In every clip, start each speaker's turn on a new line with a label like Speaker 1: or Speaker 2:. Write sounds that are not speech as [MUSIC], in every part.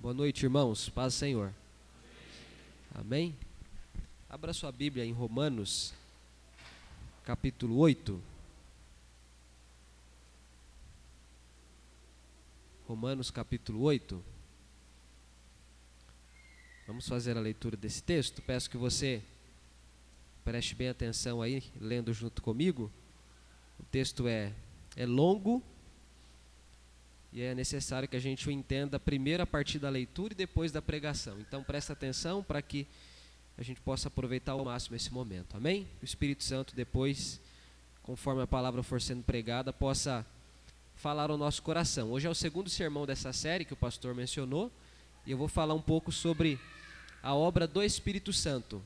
Speaker 1: Boa noite, irmãos. Paz Senhor. Amém? Abra sua Bíblia em Romanos, capítulo 8. Romanos, capítulo 8. Vamos fazer a leitura desse texto. Peço que você preste bem atenção aí, lendo junto comigo. O texto é, é longo e é necessário que a gente o entenda primeiro a partir da leitura e depois da pregação. Então presta atenção para que a gente possa aproveitar ao máximo esse momento. Amém? O Espírito Santo depois, conforme a palavra for sendo pregada, possa falar ao nosso coração. Hoje é o segundo sermão dessa série que o pastor mencionou, e eu vou falar um pouco sobre a obra do Espírito Santo.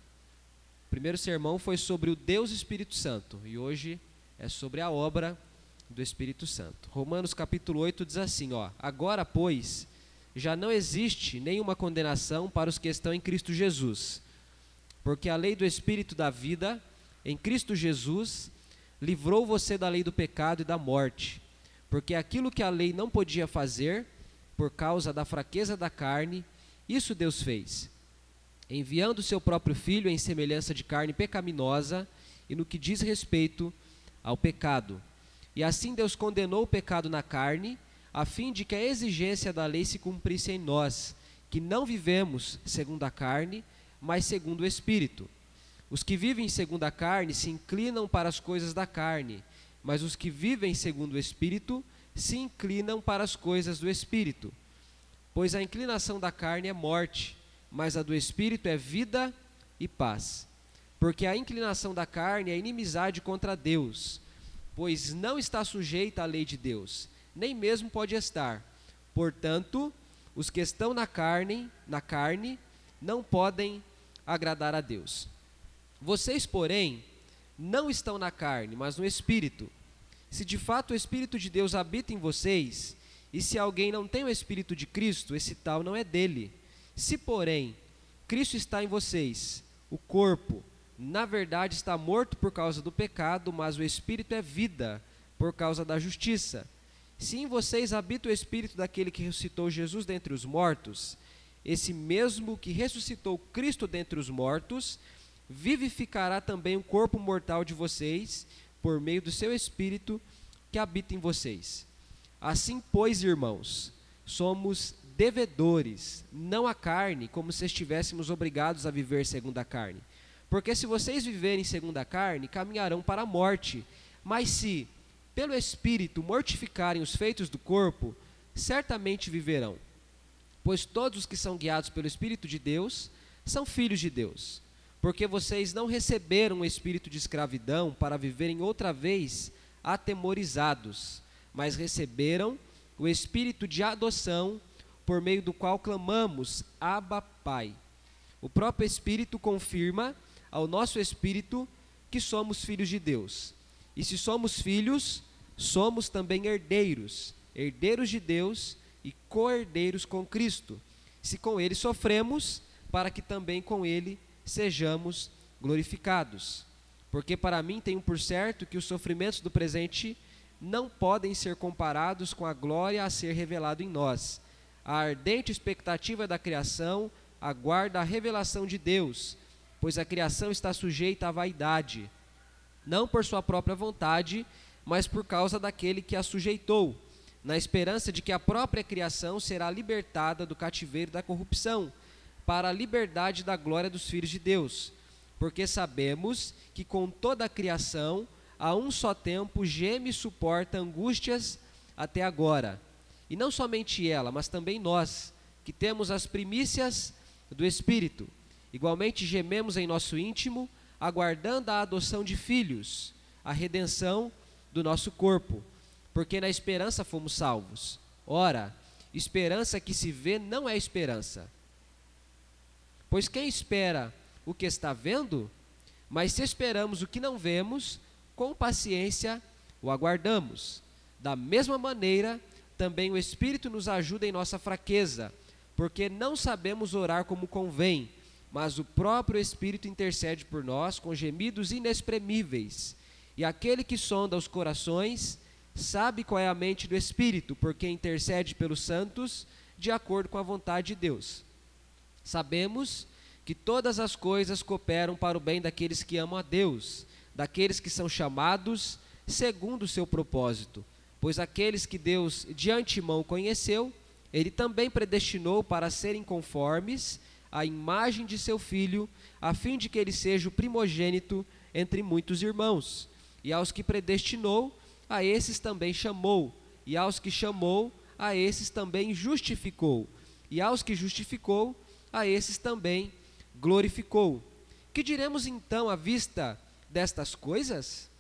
Speaker 1: O primeiro sermão foi sobre o Deus Espírito Santo, e hoje é sobre a obra do Espírito Santo. Romanos capítulo 8 diz assim, ó: Agora, pois, já não existe nenhuma condenação para os que estão em Cristo Jesus, porque a lei do Espírito da vida em Cristo Jesus livrou você da lei do pecado e da morte, porque aquilo que a lei não podia fazer, por causa da fraqueza da carne, isso Deus fez, enviando seu próprio filho em semelhança de carne pecaminosa e no que diz respeito ao pecado e assim Deus condenou o pecado na carne, a fim de que a exigência da lei se cumprisse em nós, que não vivemos segundo a carne, mas segundo o Espírito. Os que vivem segundo a carne se inclinam para as coisas da carne, mas os que vivem segundo o Espírito se inclinam para as coisas do Espírito. Pois a inclinação da carne é morte, mas a do Espírito é vida e paz. Porque a inclinação da carne é inimizade contra Deus pois não está sujeita à lei de Deus, nem mesmo pode estar. Portanto, os que estão na carne, na carne, não podem agradar a Deus. Vocês, porém, não estão na carne, mas no espírito. Se de fato o espírito de Deus habita em vocês, e se alguém não tem o espírito de Cristo, esse tal não é dele. Se, porém, Cristo está em vocês, o corpo, na verdade está morto por causa do pecado, mas o espírito é vida por causa da justiça. Se em vocês habita o espírito daquele que ressuscitou Jesus dentre os mortos, esse mesmo que ressuscitou Cristo dentre os mortos, vivificará também o corpo mortal de vocês por meio do seu espírito que habita em vocês. Assim, pois, irmãos, somos devedores, não a carne, como se estivéssemos obrigados a viver segundo a carne porque se vocês viverem segundo a carne, caminharão para a morte. Mas se, pelo Espírito, mortificarem os feitos do corpo, certamente viverão. Pois todos os que são guiados pelo Espírito de Deus são filhos de Deus. Porque vocês não receberam o espírito de escravidão para viverem outra vez atemorizados, mas receberam o espírito de adoção, por meio do qual clamamos: Abba, Pai. O próprio Espírito confirma ao nosso espírito que somos filhos de Deus. E se somos filhos, somos também herdeiros, herdeiros de Deus e co-herdeiros com Cristo. Se com ele sofremos, para que também com ele sejamos glorificados. Porque para mim tenho por certo que os sofrimentos do presente não podem ser comparados com a glória a ser revelado em nós. A ardente expectativa da criação aguarda a revelação de Deus pois a criação está sujeita à vaidade, não por sua própria vontade, mas por causa daquele que a sujeitou, na esperança de que a própria criação será libertada do cativeiro da corrupção, para a liberdade da glória dos filhos de Deus. Porque sabemos que com toda a criação, a um só tempo, geme e suporta angústias até agora. E não somente ela, mas também nós, que temos as primícias do Espírito. Igualmente gememos em nosso íntimo, aguardando a adoção de filhos, a redenção do nosso corpo, porque na esperança fomos salvos. Ora, esperança que se vê não é esperança. Pois quem espera o que está vendo? Mas se esperamos o que não vemos, com paciência o aguardamos. Da mesma maneira, também o Espírito nos ajuda em nossa fraqueza, porque não sabemos orar como convém mas o próprio Espírito intercede por nós com gemidos inexprimíveis. E aquele que sonda os corações sabe qual é a mente do Espírito, porque intercede pelos santos de acordo com a vontade de Deus. Sabemos que todas as coisas cooperam para o bem daqueles que amam a Deus, daqueles que são chamados segundo o seu propósito. Pois aqueles que Deus de antemão conheceu, ele também predestinou para serem conformes à imagem de seu filho, a fim de que ele seja o primogênito entre muitos irmãos. E aos que predestinou, a esses também chamou, e aos que chamou, a esses também justificou, e aos que justificou, a esses também glorificou. Que diremos então à vista destas coisas?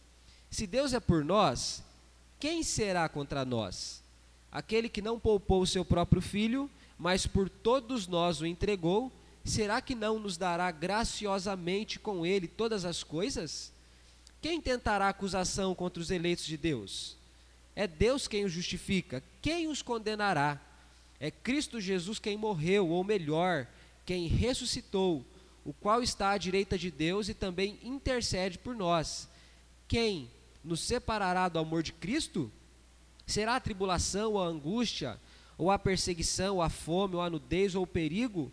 Speaker 1: Se Deus é por nós, quem será contra nós? Aquele que não poupou o seu próprio filho, mas por todos nós o entregou, será que não nos dará graciosamente com ele todas as coisas? Quem tentará acusação contra os eleitos de Deus? É Deus quem os justifica. Quem os condenará? É Cristo Jesus quem morreu, ou melhor, quem ressuscitou, o qual está à direita de Deus e também intercede por nós. Quem nos separará do amor de Cristo? Será a tribulação, ou a angústia, ou a perseguição, ou a fome, ou a nudez, ou o perigo,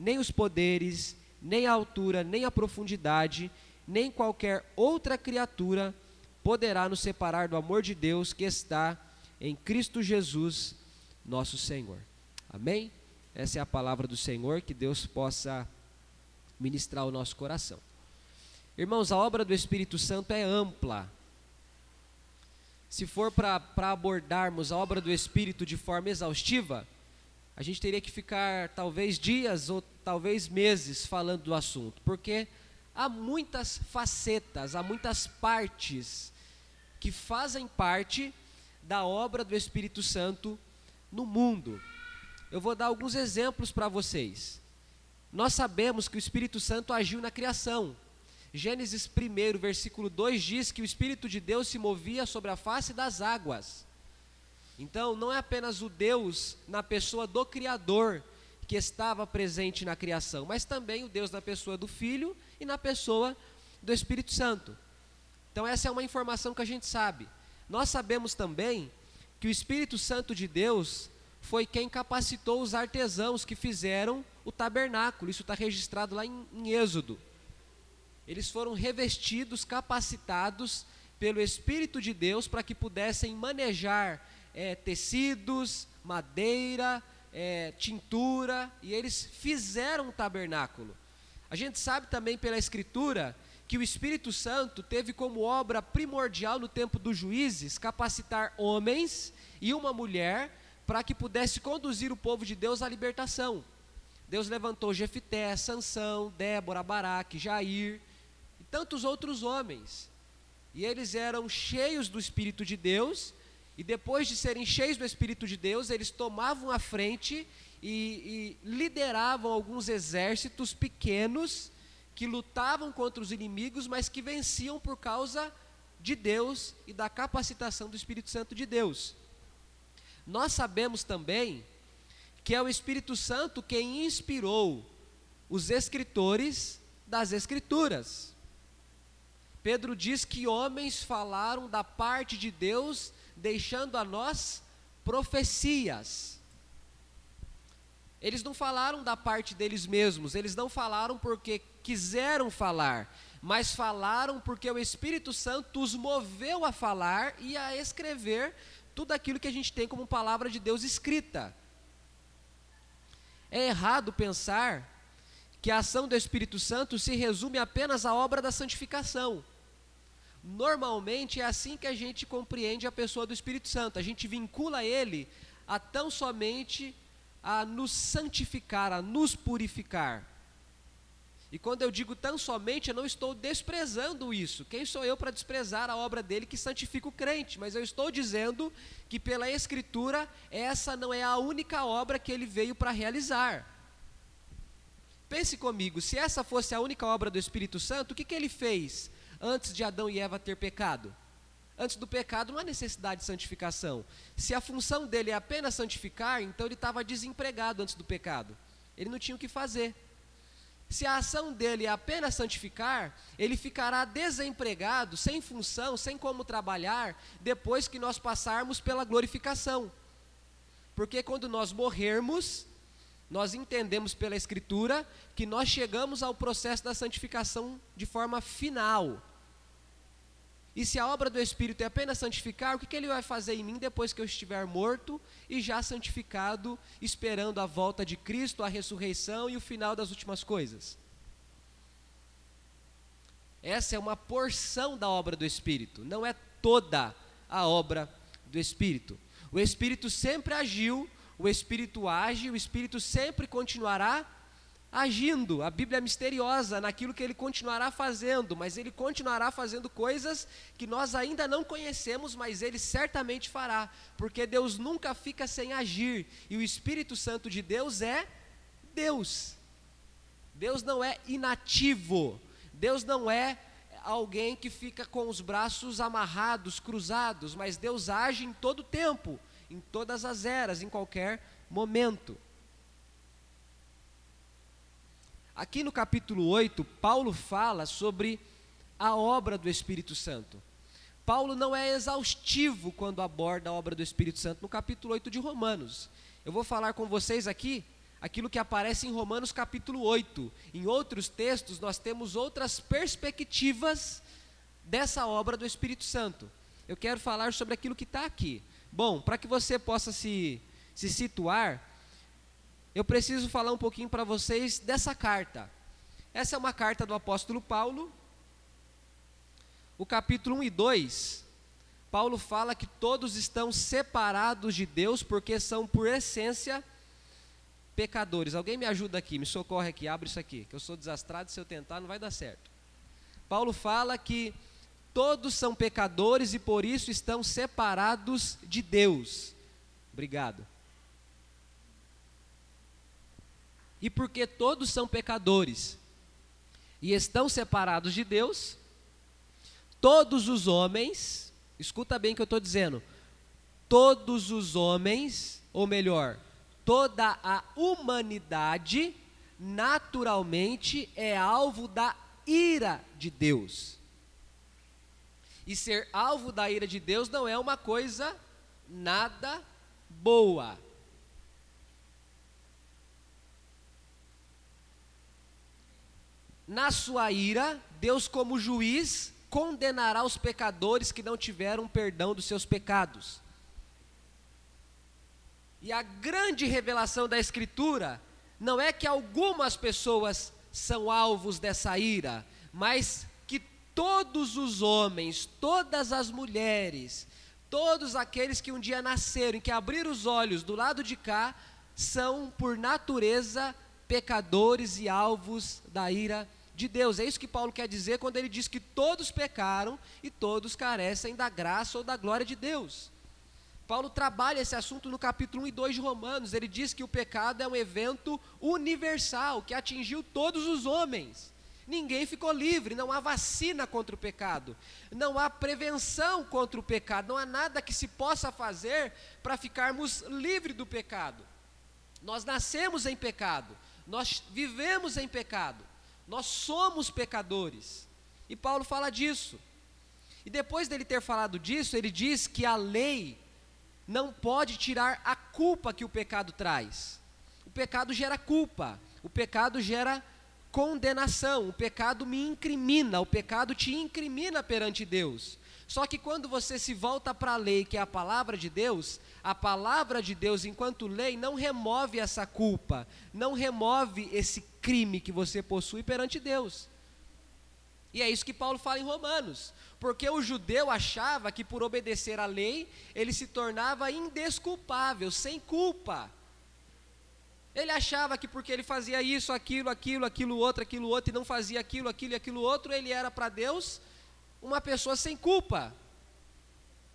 Speaker 1: nem os poderes, nem a altura, nem a profundidade, nem qualquer outra criatura poderá nos separar do amor de Deus que está em Cristo Jesus, nosso Senhor. Amém? Essa é a palavra do Senhor, que Deus possa ministrar o nosso coração. Irmãos, a obra do Espírito Santo é ampla. Se for para abordarmos a obra do Espírito de forma exaustiva, a gente teria que ficar talvez dias ou talvez meses falando do assunto, porque há muitas facetas, há muitas partes que fazem parte da obra do Espírito Santo no mundo. Eu vou dar alguns exemplos para vocês. Nós sabemos que o Espírito Santo agiu na criação. Gênesis 1, versículo 2 diz que o Espírito de Deus se movia sobre a face das águas. Então, não é apenas o Deus na pessoa do Criador que estava presente na criação, mas também o Deus na pessoa do Filho e na pessoa do Espírito Santo. Então, essa é uma informação que a gente sabe. Nós sabemos também que o Espírito Santo de Deus foi quem capacitou os artesãos que fizeram o tabernáculo. Isso está registrado lá em, em Êxodo. Eles foram revestidos, capacitados pelo Espírito de Deus para que pudessem manejar é, tecidos, madeira, é, tintura, e eles fizeram o tabernáculo. A gente sabe também pela Escritura que o Espírito Santo teve como obra primordial no tempo dos juízes capacitar homens e uma mulher para que pudesse conduzir o povo de Deus à libertação. Deus levantou Jefité, Sansão, Débora, Baraque, Jair e tantos outros homens. E eles eram cheios do Espírito de Deus, e depois de serem cheios do Espírito de Deus, eles tomavam a frente e, e lideravam alguns exércitos pequenos que lutavam contra os inimigos, mas que venciam por causa de Deus e da capacitação do Espírito Santo de Deus. Nós sabemos também que é o Espírito Santo quem inspirou os escritores das Escrituras. Pedro diz que homens falaram da parte de Deus, deixando a nós profecias. Eles não falaram da parte deles mesmos, eles não falaram porque quiseram falar, mas falaram porque o Espírito Santo os moveu a falar e a escrever tudo aquilo que a gente tem como palavra de Deus escrita. É errado pensar que a ação do Espírito Santo se resume apenas à obra da santificação. Normalmente é assim que a gente compreende a pessoa do Espírito Santo. A gente vincula ele a tão somente a nos santificar, a nos purificar. E quando eu digo tão somente, eu não estou desprezando isso. Quem sou eu para desprezar a obra dele que santifica o crente? Mas eu estou dizendo que pela Escritura, essa não é a única obra que ele veio para realizar. Pense comigo, se essa fosse a única obra do Espírito Santo, o que, que ele fez antes de Adão e Eva ter pecado? Antes do pecado não há necessidade de santificação. Se a função dele é apenas santificar, então ele estava desempregado antes do pecado. Ele não tinha o que fazer. Se a ação dele é apenas santificar, ele ficará desempregado, sem função, sem como trabalhar, depois que nós passarmos pela glorificação. Porque quando nós morrermos, nós entendemos pela Escritura que nós chegamos ao processo da santificação de forma final. E se a obra do Espírito é apenas santificar, o que, que ele vai fazer em mim depois que eu estiver morto e já santificado, esperando a volta de Cristo, a ressurreição e o final das últimas coisas? Essa é uma porção da obra do Espírito, não é toda a obra do Espírito. O Espírito sempre agiu, o Espírito age, o Espírito sempre continuará agindo. A Bíblia é misteriosa naquilo que ele continuará fazendo, mas ele continuará fazendo coisas que nós ainda não conhecemos, mas ele certamente fará, porque Deus nunca fica sem agir, e o Espírito Santo de Deus é Deus. Deus não é inativo. Deus não é alguém que fica com os braços amarrados, cruzados, mas Deus age em todo tempo, em todas as eras, em qualquer momento. Aqui no capítulo 8, Paulo fala sobre a obra do Espírito Santo. Paulo não é exaustivo quando aborda a obra do Espírito Santo no capítulo 8 de Romanos. Eu vou falar com vocês aqui aquilo que aparece em Romanos capítulo 8. Em outros textos, nós temos outras perspectivas dessa obra do Espírito Santo. Eu quero falar sobre aquilo que está aqui. Bom, para que você possa se, se situar, eu preciso falar um pouquinho para vocês dessa carta. Essa é uma carta do apóstolo Paulo. O capítulo 1 e 2, Paulo fala que todos estão separados de Deus porque são, por essência, pecadores. Alguém me ajuda aqui, me socorre aqui, abre isso aqui, que eu sou desastrado, se eu tentar não vai dar certo. Paulo fala que todos são pecadores e por isso estão separados de Deus. Obrigado. E porque todos são pecadores e estão separados de Deus, todos os homens, escuta bem o que eu estou dizendo, todos os homens, ou melhor, toda a humanidade, naturalmente é alvo da ira de Deus. E ser alvo da ira de Deus não é uma coisa nada boa. Na sua ira, Deus, como juiz, condenará os pecadores que não tiveram perdão dos seus pecados. E a grande revelação da Escritura não é que algumas pessoas são alvos dessa ira, mas que todos os homens, todas as mulheres, todos aqueles que um dia nasceram e que abriram os olhos do lado de cá, são por natureza pecadores e alvos da ira de Deus. É isso que Paulo quer dizer quando ele diz que todos pecaram e todos carecem da graça ou da glória de Deus. Paulo trabalha esse assunto no capítulo 1 e 2 de Romanos. Ele diz que o pecado é um evento universal que atingiu todos os homens. Ninguém ficou livre, não há vacina contra o pecado, não há prevenção contra o pecado, não há nada que se possa fazer para ficarmos livres do pecado. Nós nascemos em pecado, nós vivemos em pecado. Nós somos pecadores. E Paulo fala disso. E depois dele ter falado disso, ele diz que a lei não pode tirar a culpa que o pecado traz. O pecado gera culpa, o pecado gera condenação, o pecado me incrimina, o pecado te incrimina perante Deus. Só que quando você se volta para a lei, que é a palavra de Deus, a palavra de Deus, enquanto lei, não remove essa culpa, não remove esse crime que você possui perante Deus. E é isso que Paulo fala em Romanos, porque o judeu achava que por obedecer à lei, ele se tornava indesculpável, sem culpa. Ele achava que porque ele fazia isso, aquilo, aquilo, aquilo outro, aquilo outro, e não fazia aquilo, aquilo e aquilo outro, ele era para Deus uma pessoa sem culpa.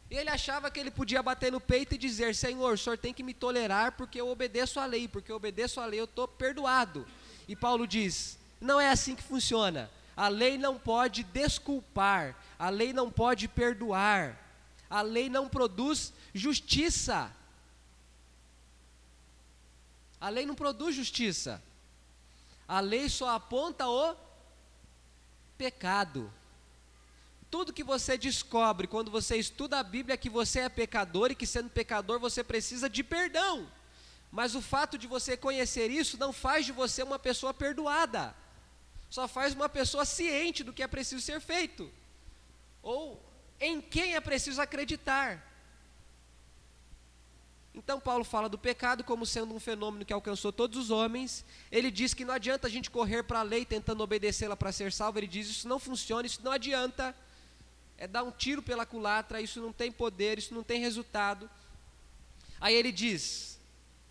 Speaker 1: Ele achava que ele podia bater no peito e dizer: Senhor, o senhor tem que me tolerar porque eu obedeço à lei, porque eu obedeço à lei, eu estou perdoado. E Paulo diz: não é assim que funciona. A lei não pode desculpar, a lei não pode perdoar, a lei não produz justiça. A lei não produz justiça. A lei só aponta o pecado. Tudo que você descobre quando você estuda a Bíblia é que você é pecador e que sendo pecador você precisa de perdão. Mas o fato de você conhecer isso não faz de você uma pessoa perdoada. Só faz uma pessoa ciente do que é preciso ser feito. Ou em quem é preciso acreditar. Então, Paulo fala do pecado como sendo um fenômeno que alcançou todos os homens. Ele diz que não adianta a gente correr para a lei tentando obedecê-la para ser salvo. Ele diz: Isso não funciona, isso não adianta. É dar um tiro pela culatra, isso não tem poder, isso não tem resultado. Aí ele diz: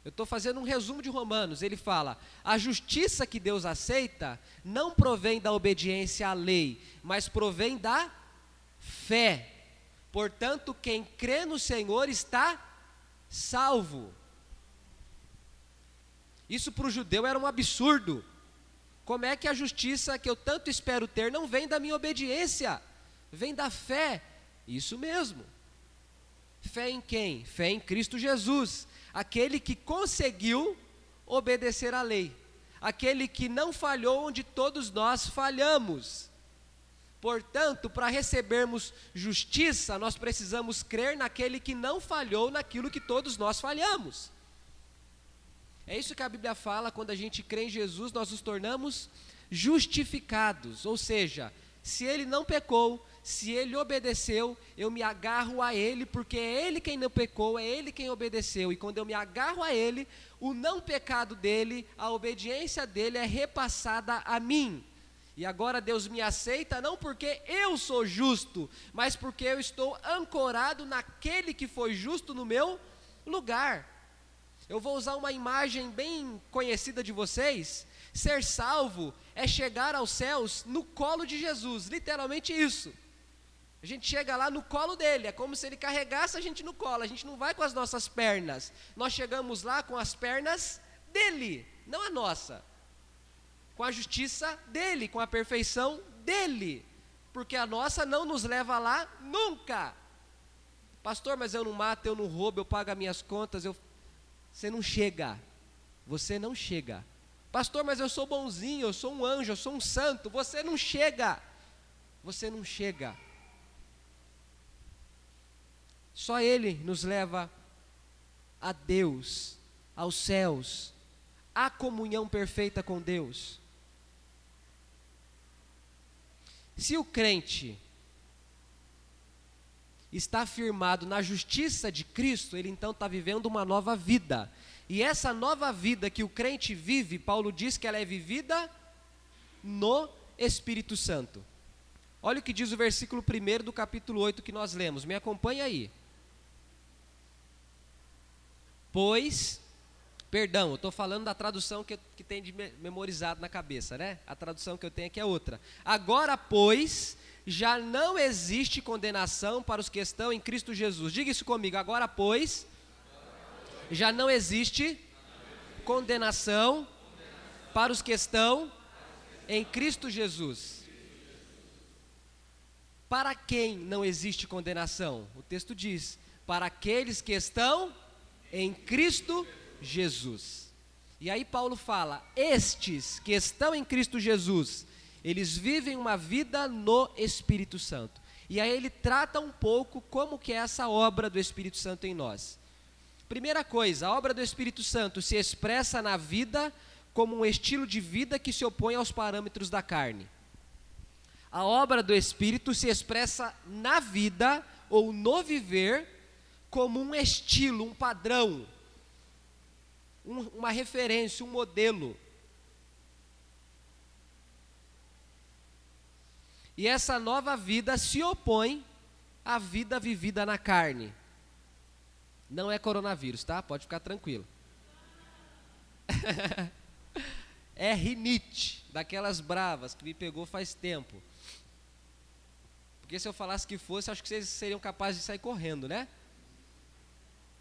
Speaker 1: Eu estou fazendo um resumo de Romanos. Ele fala: A justiça que Deus aceita não provém da obediência à lei, mas provém da fé. Portanto, quem crê no Senhor está salvo. Isso para o judeu era um absurdo. Como é que a justiça que eu tanto espero ter não vem da minha obediência, vem da fé? Isso mesmo. Fé em quem? Fé em Cristo Jesus, aquele que conseguiu obedecer à lei, aquele que não falhou onde todos nós falhamos. Portanto, para recebermos justiça, nós precisamos crer naquele que não falhou naquilo que todos nós falhamos. É isso que a Bíblia fala, quando a gente crê em Jesus, nós nos tornamos justificados, ou seja, se ele não pecou, se ele obedeceu, eu me agarro a ele, porque é ele quem não pecou, é ele quem obedeceu, e quando eu me agarro a ele, o não pecado dele, a obediência dele é repassada a mim. E agora Deus me aceita não porque eu sou justo, mas porque eu estou ancorado naquele que foi justo no meu lugar. Eu vou usar uma imagem bem conhecida de vocês. Ser salvo é chegar aos céus no colo de Jesus, literalmente isso. A gente chega lá no colo dele, é como se ele carregasse a gente no colo, a gente não vai com as nossas pernas, nós chegamos lá com as pernas dele, não a nossa com a justiça dele, com a perfeição dele, porque a nossa não nos leva lá nunca. Pastor, mas eu não mato, eu não roubo, eu pago as minhas contas, eu... você não chega. Você não chega. Pastor, mas eu sou bonzinho, eu sou um anjo, eu sou um santo. Você não chega. Você não chega. Só Ele nos leva a Deus, aos céus, à comunhão perfeita com Deus. Se o crente está firmado na justiça de Cristo, ele então está vivendo uma nova vida. E essa nova vida que o crente vive, Paulo diz que ela é vivida no Espírito Santo. Olha o que diz o versículo 1 do capítulo 8 que nós lemos, me acompanha aí. Pois Perdão, eu estou falando da tradução que, que tem de memorizado na cabeça, né? A tradução que eu tenho aqui é outra. Agora, pois, já não existe condenação para os que estão em Cristo Jesus. Diga isso comigo. Agora, pois, já não existe condenação para os que estão em Cristo Jesus. Para quem não existe condenação? O texto diz: para aqueles que estão em Cristo Jesus. E aí Paulo fala: estes que estão em Cristo Jesus, eles vivem uma vida no Espírito Santo. E aí ele trata um pouco como que é essa obra do Espírito Santo em nós. Primeira coisa, a obra do Espírito Santo se expressa na vida como um estilo de vida que se opõe aos parâmetros da carne. A obra do Espírito se expressa na vida ou no viver como um estilo, um padrão, um, uma referência, um modelo. E essa nova vida se opõe à vida vivida na carne. Não é coronavírus, tá? Pode ficar tranquilo. [LAUGHS] é rinite, daquelas bravas que me pegou faz tempo. Porque se eu falasse que fosse, acho que vocês seriam capazes de sair correndo, né?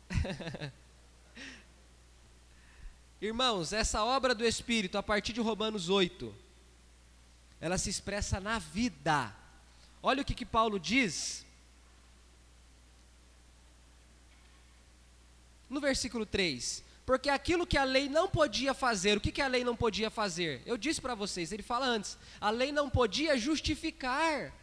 Speaker 1: [LAUGHS] Irmãos, essa obra do Espírito, a partir de Romanos 8, ela se expressa na vida. Olha o que, que Paulo diz. No versículo 3: Porque aquilo que a lei não podia fazer, o que, que a lei não podia fazer? Eu disse para vocês, ele fala antes: a lei não podia justificar,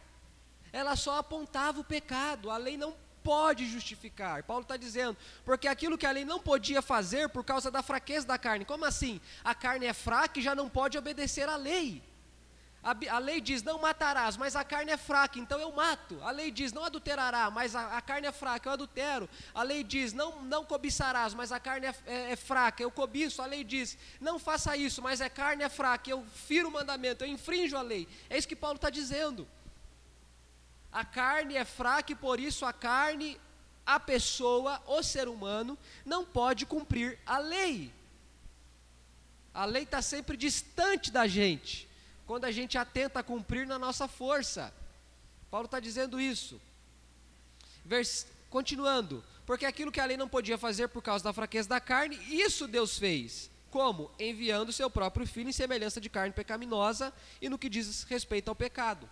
Speaker 1: ela só apontava o pecado, a lei não pode justificar. Paulo está dizendo, porque aquilo que a lei não podia fazer por causa da fraqueza da carne. Como assim? A carne é fraca e já não pode obedecer à lei. A, a, lei diz não matarás, mas a carne é fraca, então eu mato. A lei diz não adulterará, mas a, a carne é fraca, eu adultero. A lei diz não, não cobiçarás, mas a carne é, é, é, fraca, eu cobiço. A lei diz não faça isso, mas a carne é fraca, eu firo o mandamento, eu infrinjo a lei. É isso que Paulo está dizendo. A carne é fraca e por isso a carne, a pessoa, o ser humano, não pode cumprir a lei. A lei está sempre distante da gente, quando a gente atenta a cumprir na nossa força. Paulo está dizendo isso. Vers, continuando, porque aquilo que a lei não podia fazer por causa da fraqueza da carne, isso Deus fez. Como? Enviando seu próprio filho em semelhança de carne pecaminosa e no que diz respeito ao pecado.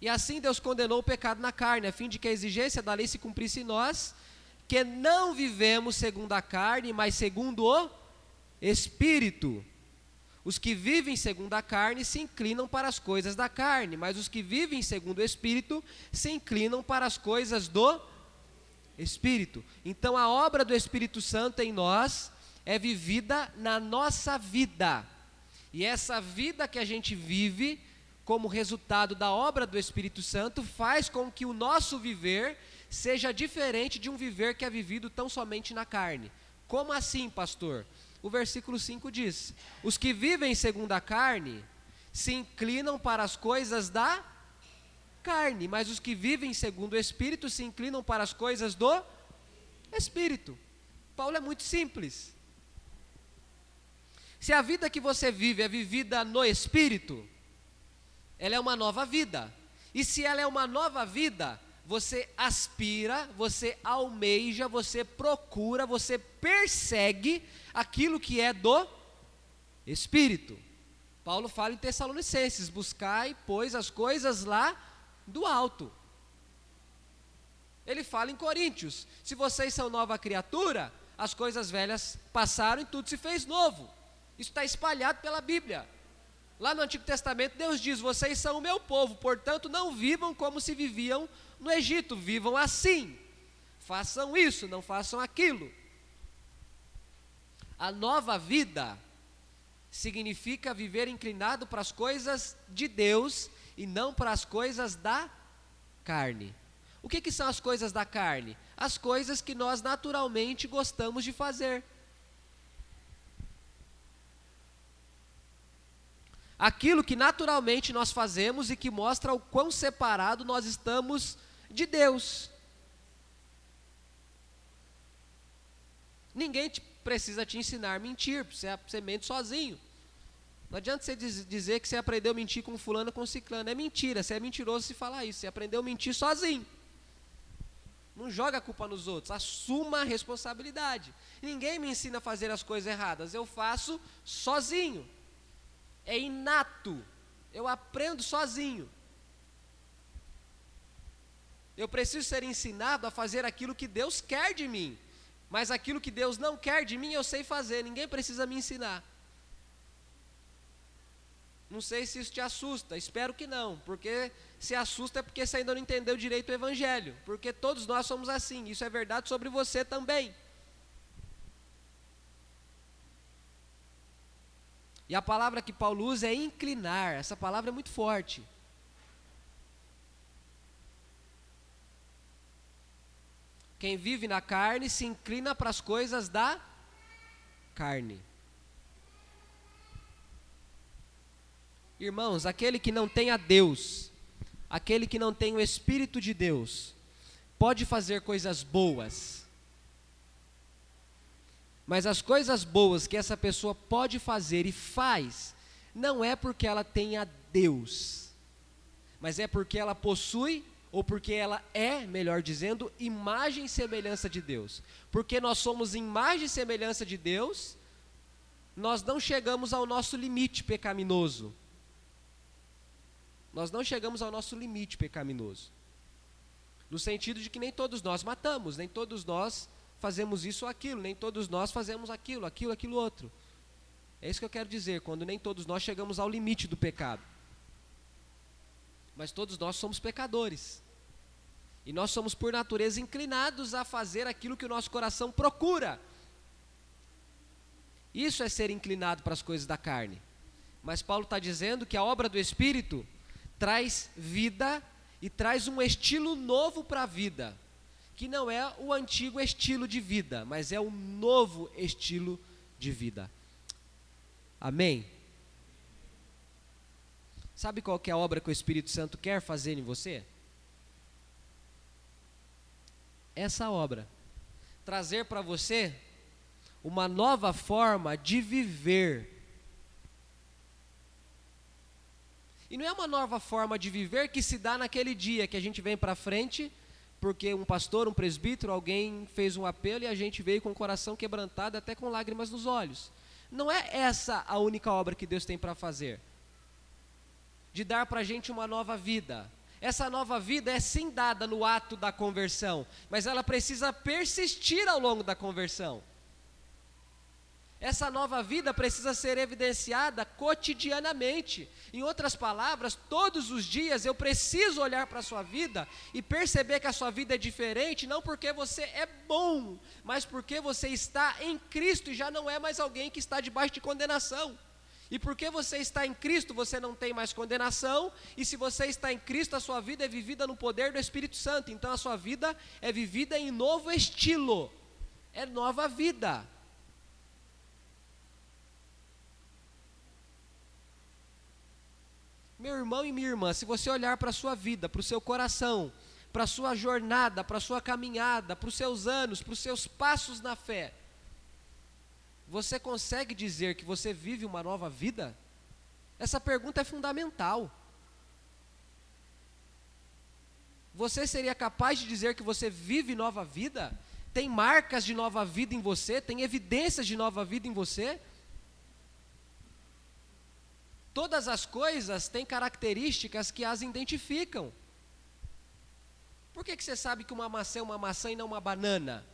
Speaker 1: E assim Deus condenou o pecado na carne, a fim de que a exigência da lei se cumprisse em nós, que não vivemos segundo a carne, mas segundo o Espírito. Os que vivem segundo a carne se inclinam para as coisas da carne, mas os que vivem segundo o Espírito se inclinam para as coisas do Espírito. Então a obra do Espírito Santo em nós é vivida na nossa vida. E essa vida que a gente vive como resultado da obra do Espírito Santo, faz com que o nosso viver seja diferente de um viver que é vivido tão somente na carne. Como assim, pastor? O versículo 5 diz: Os que vivem segundo a carne se inclinam para as coisas da carne, mas os que vivem segundo o Espírito se inclinam para as coisas do Espírito. Paulo é muito simples. Se a vida que você vive é vivida no Espírito, ela é uma nova vida. E se ela é uma nova vida, você aspira, você almeja, você procura, você persegue aquilo que é do Espírito. Paulo fala em Tessalonicenses: buscai, pois, as coisas lá do alto. Ele fala em Coríntios: se vocês são nova criatura, as coisas velhas passaram e tudo se fez novo. Isso está espalhado pela Bíblia. Lá no Antigo Testamento, Deus diz: Vocês são o meu povo, portanto, não vivam como se viviam no Egito, vivam assim. Façam isso, não façam aquilo. A nova vida significa viver inclinado para as coisas de Deus e não para as coisas da carne. O que, que são as coisas da carne? As coisas que nós naturalmente gostamos de fazer. Aquilo que naturalmente nós fazemos e que mostra o quão separado nós estamos de Deus. Ninguém te, precisa te ensinar a mentir, você, você mente sozinho. Não adianta você diz, dizer que você aprendeu a mentir com fulano com ciclano. É mentira, você é mentiroso se falar isso. Você aprendeu a mentir sozinho. Não joga a culpa nos outros, assuma a responsabilidade. Ninguém me ensina a fazer as coisas erradas, eu faço sozinho é inato. Eu aprendo sozinho. Eu preciso ser ensinado a fazer aquilo que Deus quer de mim. Mas aquilo que Deus não quer de mim, eu sei fazer. Ninguém precisa me ensinar. Não sei se isso te assusta, espero que não, porque se assusta é porque você ainda não entendeu direito o Evangelho, porque todos nós somos assim, isso é verdade sobre você também. E a palavra que Paulo usa é inclinar, essa palavra é muito forte. Quem vive na carne se inclina para as coisas da carne. Irmãos, aquele que não tem a Deus, aquele que não tem o Espírito de Deus, pode fazer coisas boas, mas as coisas boas que essa pessoa pode fazer e faz, não é porque ela tenha Deus, mas é porque ela possui, ou porque ela é, melhor dizendo, imagem e semelhança de Deus. Porque nós somos imagem e semelhança de Deus, nós não chegamos ao nosso limite pecaminoso. Nós não chegamos ao nosso limite pecaminoso. No sentido de que nem todos nós matamos, nem todos nós fazemos isso ou aquilo, nem todos nós fazemos aquilo, aquilo, aquilo outro. É isso que eu quero dizer, quando nem todos nós chegamos ao limite do pecado. Mas todos nós somos pecadores. E nós somos, por natureza, inclinados a fazer aquilo que o nosso coração procura. Isso é ser inclinado para as coisas da carne. Mas Paulo está dizendo que a obra do Espírito traz vida e traz um estilo novo para a vida, que não é o antigo estilo de vida, mas é o novo estilo de vida. Amém? Sabe qual é a obra que o Espírito Santo quer fazer em você? Essa obra. Trazer para você uma nova forma de viver E não é uma nova forma de viver que se dá naquele dia que a gente vem para frente, porque um pastor, um presbítero, alguém fez um apelo e a gente veio com o coração quebrantado, até com lágrimas nos olhos. Não é essa a única obra que Deus tem para fazer. De dar para a gente uma nova vida. Essa nova vida é sim dada no ato da conversão, mas ela precisa persistir ao longo da conversão. Essa nova vida precisa ser evidenciada cotidianamente. Em outras palavras, todos os dias eu preciso olhar para a sua vida e perceber que a sua vida é diferente, não porque você é bom, mas porque você está em Cristo e já não é mais alguém que está debaixo de condenação. E porque você está em Cristo, você não tem mais condenação, e se você está em Cristo, a sua vida é vivida no poder do Espírito Santo. Então a sua vida é vivida em novo estilo. É nova vida. Meu irmão e minha irmã, se você olhar para a sua vida, para o seu coração, para a sua jornada, para a sua caminhada, para os seus anos, para os seus passos na fé, você consegue dizer que você vive uma nova vida? Essa pergunta é fundamental. Você seria capaz de dizer que você vive nova vida? Tem marcas de nova vida em você? Tem evidências de nova vida em você? Todas as coisas têm características que as identificam. Por que, que você sabe que uma maçã é uma maçã e não uma banana?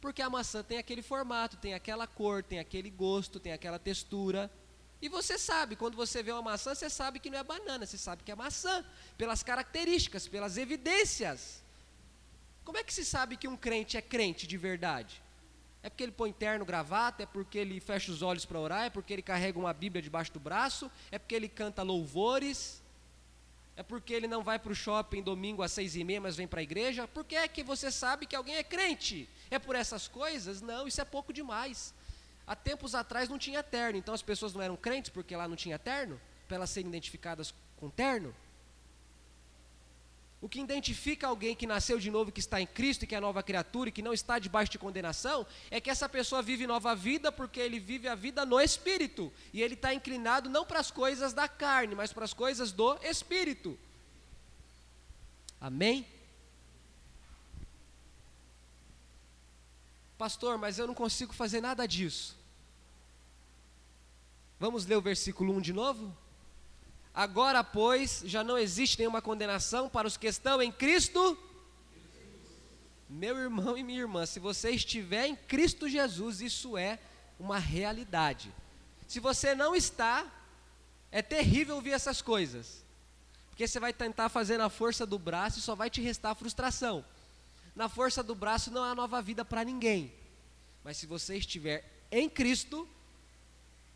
Speaker 1: Porque a maçã tem aquele formato, tem aquela cor, tem aquele gosto, tem aquela textura. E você sabe, quando você vê uma maçã, você sabe que não é banana, você sabe que é maçã, pelas características, pelas evidências. Como é que se sabe que um crente é crente de verdade? É porque ele põe terno, gravata, é porque ele fecha os olhos para orar, é porque ele carrega uma Bíblia debaixo do braço, é porque ele canta louvores, é porque ele não vai para o shopping domingo às seis e meia, mas vem para a igreja. Por que é que você sabe que alguém é crente? É por essas coisas? Não, isso é pouco demais. Há tempos atrás não tinha terno, então as pessoas não eram crentes porque lá não tinha terno, para elas serem identificadas com terno. O que identifica alguém que nasceu de novo, que está em Cristo e que é nova criatura e que não está debaixo de condenação, é que essa pessoa vive nova vida porque ele vive a vida no Espírito. E ele está inclinado não para as coisas da carne, mas para as coisas do Espírito. Amém? Pastor, mas eu não consigo fazer nada disso. Vamos ler o versículo 1 de novo? Agora, pois, já não existe nenhuma condenação para os que estão em Cristo. Meu irmão e minha irmã, se você estiver em Cristo Jesus, isso é uma realidade. Se você não está, é terrível ouvir essas coisas. Porque você vai tentar fazer na força do braço e só vai te restar frustração. Na força do braço não há nova vida para ninguém. Mas se você estiver em Cristo,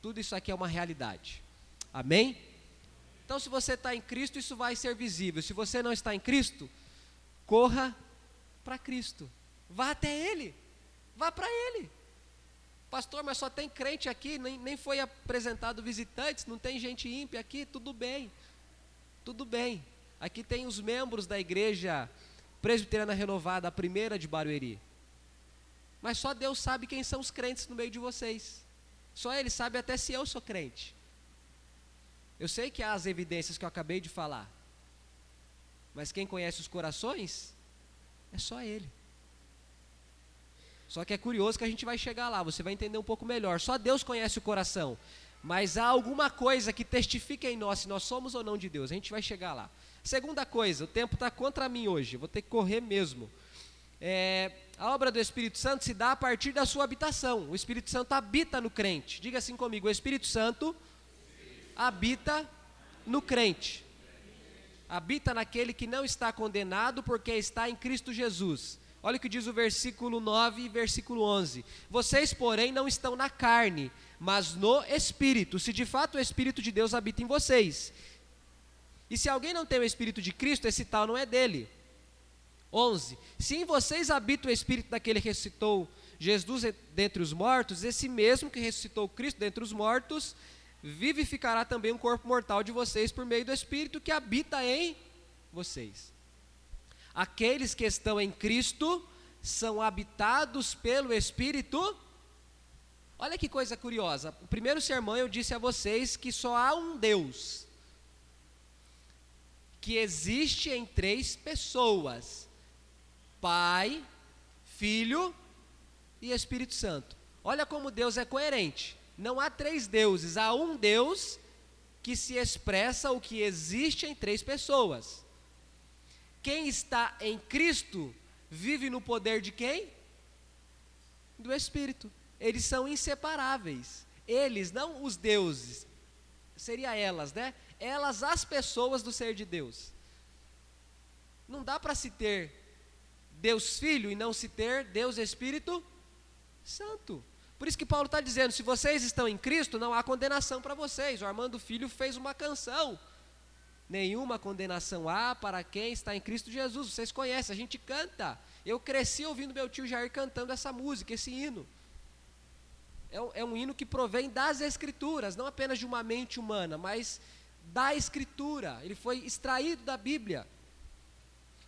Speaker 1: tudo isso aqui é uma realidade. Amém? Então, se você está em Cristo, isso vai ser visível. Se você não está em Cristo, corra para Cristo. Vá até Ele. Vá para Ele. Pastor, mas só tem crente aqui, nem, nem foi apresentado visitantes, não tem gente ímpia aqui, tudo bem. Tudo bem. Aqui tem os membros da igreja presbiteriana renovada, a primeira de Barueri. Mas só Deus sabe quem são os crentes no meio de vocês. Só Ele sabe até se eu sou crente. Eu sei que há as evidências que eu acabei de falar. Mas quem conhece os corações é só Ele. Só que é curioso que a gente vai chegar lá, você vai entender um pouco melhor. Só Deus conhece o coração. Mas há alguma coisa que testifica em nós se nós somos ou não de Deus. A gente vai chegar lá. Segunda coisa, o tempo está contra mim hoje, vou ter que correr mesmo. É, a obra do Espírito Santo se dá a partir da sua habitação. O Espírito Santo habita no crente. Diga assim comigo: o Espírito Santo no crente. Habita naquele que não está condenado porque está em Cristo Jesus. Olha o que diz o versículo 9 e versículo 11. Vocês, porém, não estão na carne, mas no Espírito, se de fato o Espírito de Deus habita em vocês. E se alguém não tem o Espírito de Cristo, esse tal não é dele. 11. Se em vocês habita o Espírito daquele que ressuscitou Jesus dentre os mortos, esse mesmo que ressuscitou Cristo dentre os mortos, vivificará também o corpo mortal de vocês por meio do Espírito que habita em vocês. Aqueles que estão em Cristo são habitados pelo Espírito. Olha que coisa curiosa. O primeiro sermão eu disse a vocês que só há um Deus que existe em três pessoas: Pai, Filho e Espírito Santo. Olha como Deus é coerente. Não há três deuses, há um Deus que se expressa o que existe em três pessoas. Quem está em Cristo vive no poder de quem? Do Espírito. Eles são inseparáveis. Eles, não os deuses, seria elas, né? Elas, as pessoas do ser de Deus. Não dá para se ter Deus Filho e não se ter Deus Espírito Santo. Por isso que Paulo está dizendo: se vocês estão em Cristo, não há condenação para vocês. O Armando Filho fez uma canção. Nenhuma condenação há para quem está em Cristo Jesus. Vocês conhecem, a gente canta. Eu cresci ouvindo meu tio Jair cantando essa música, esse hino. É um, é um hino que provém das Escrituras, não apenas de uma mente humana, mas da Escritura. Ele foi extraído da Bíblia.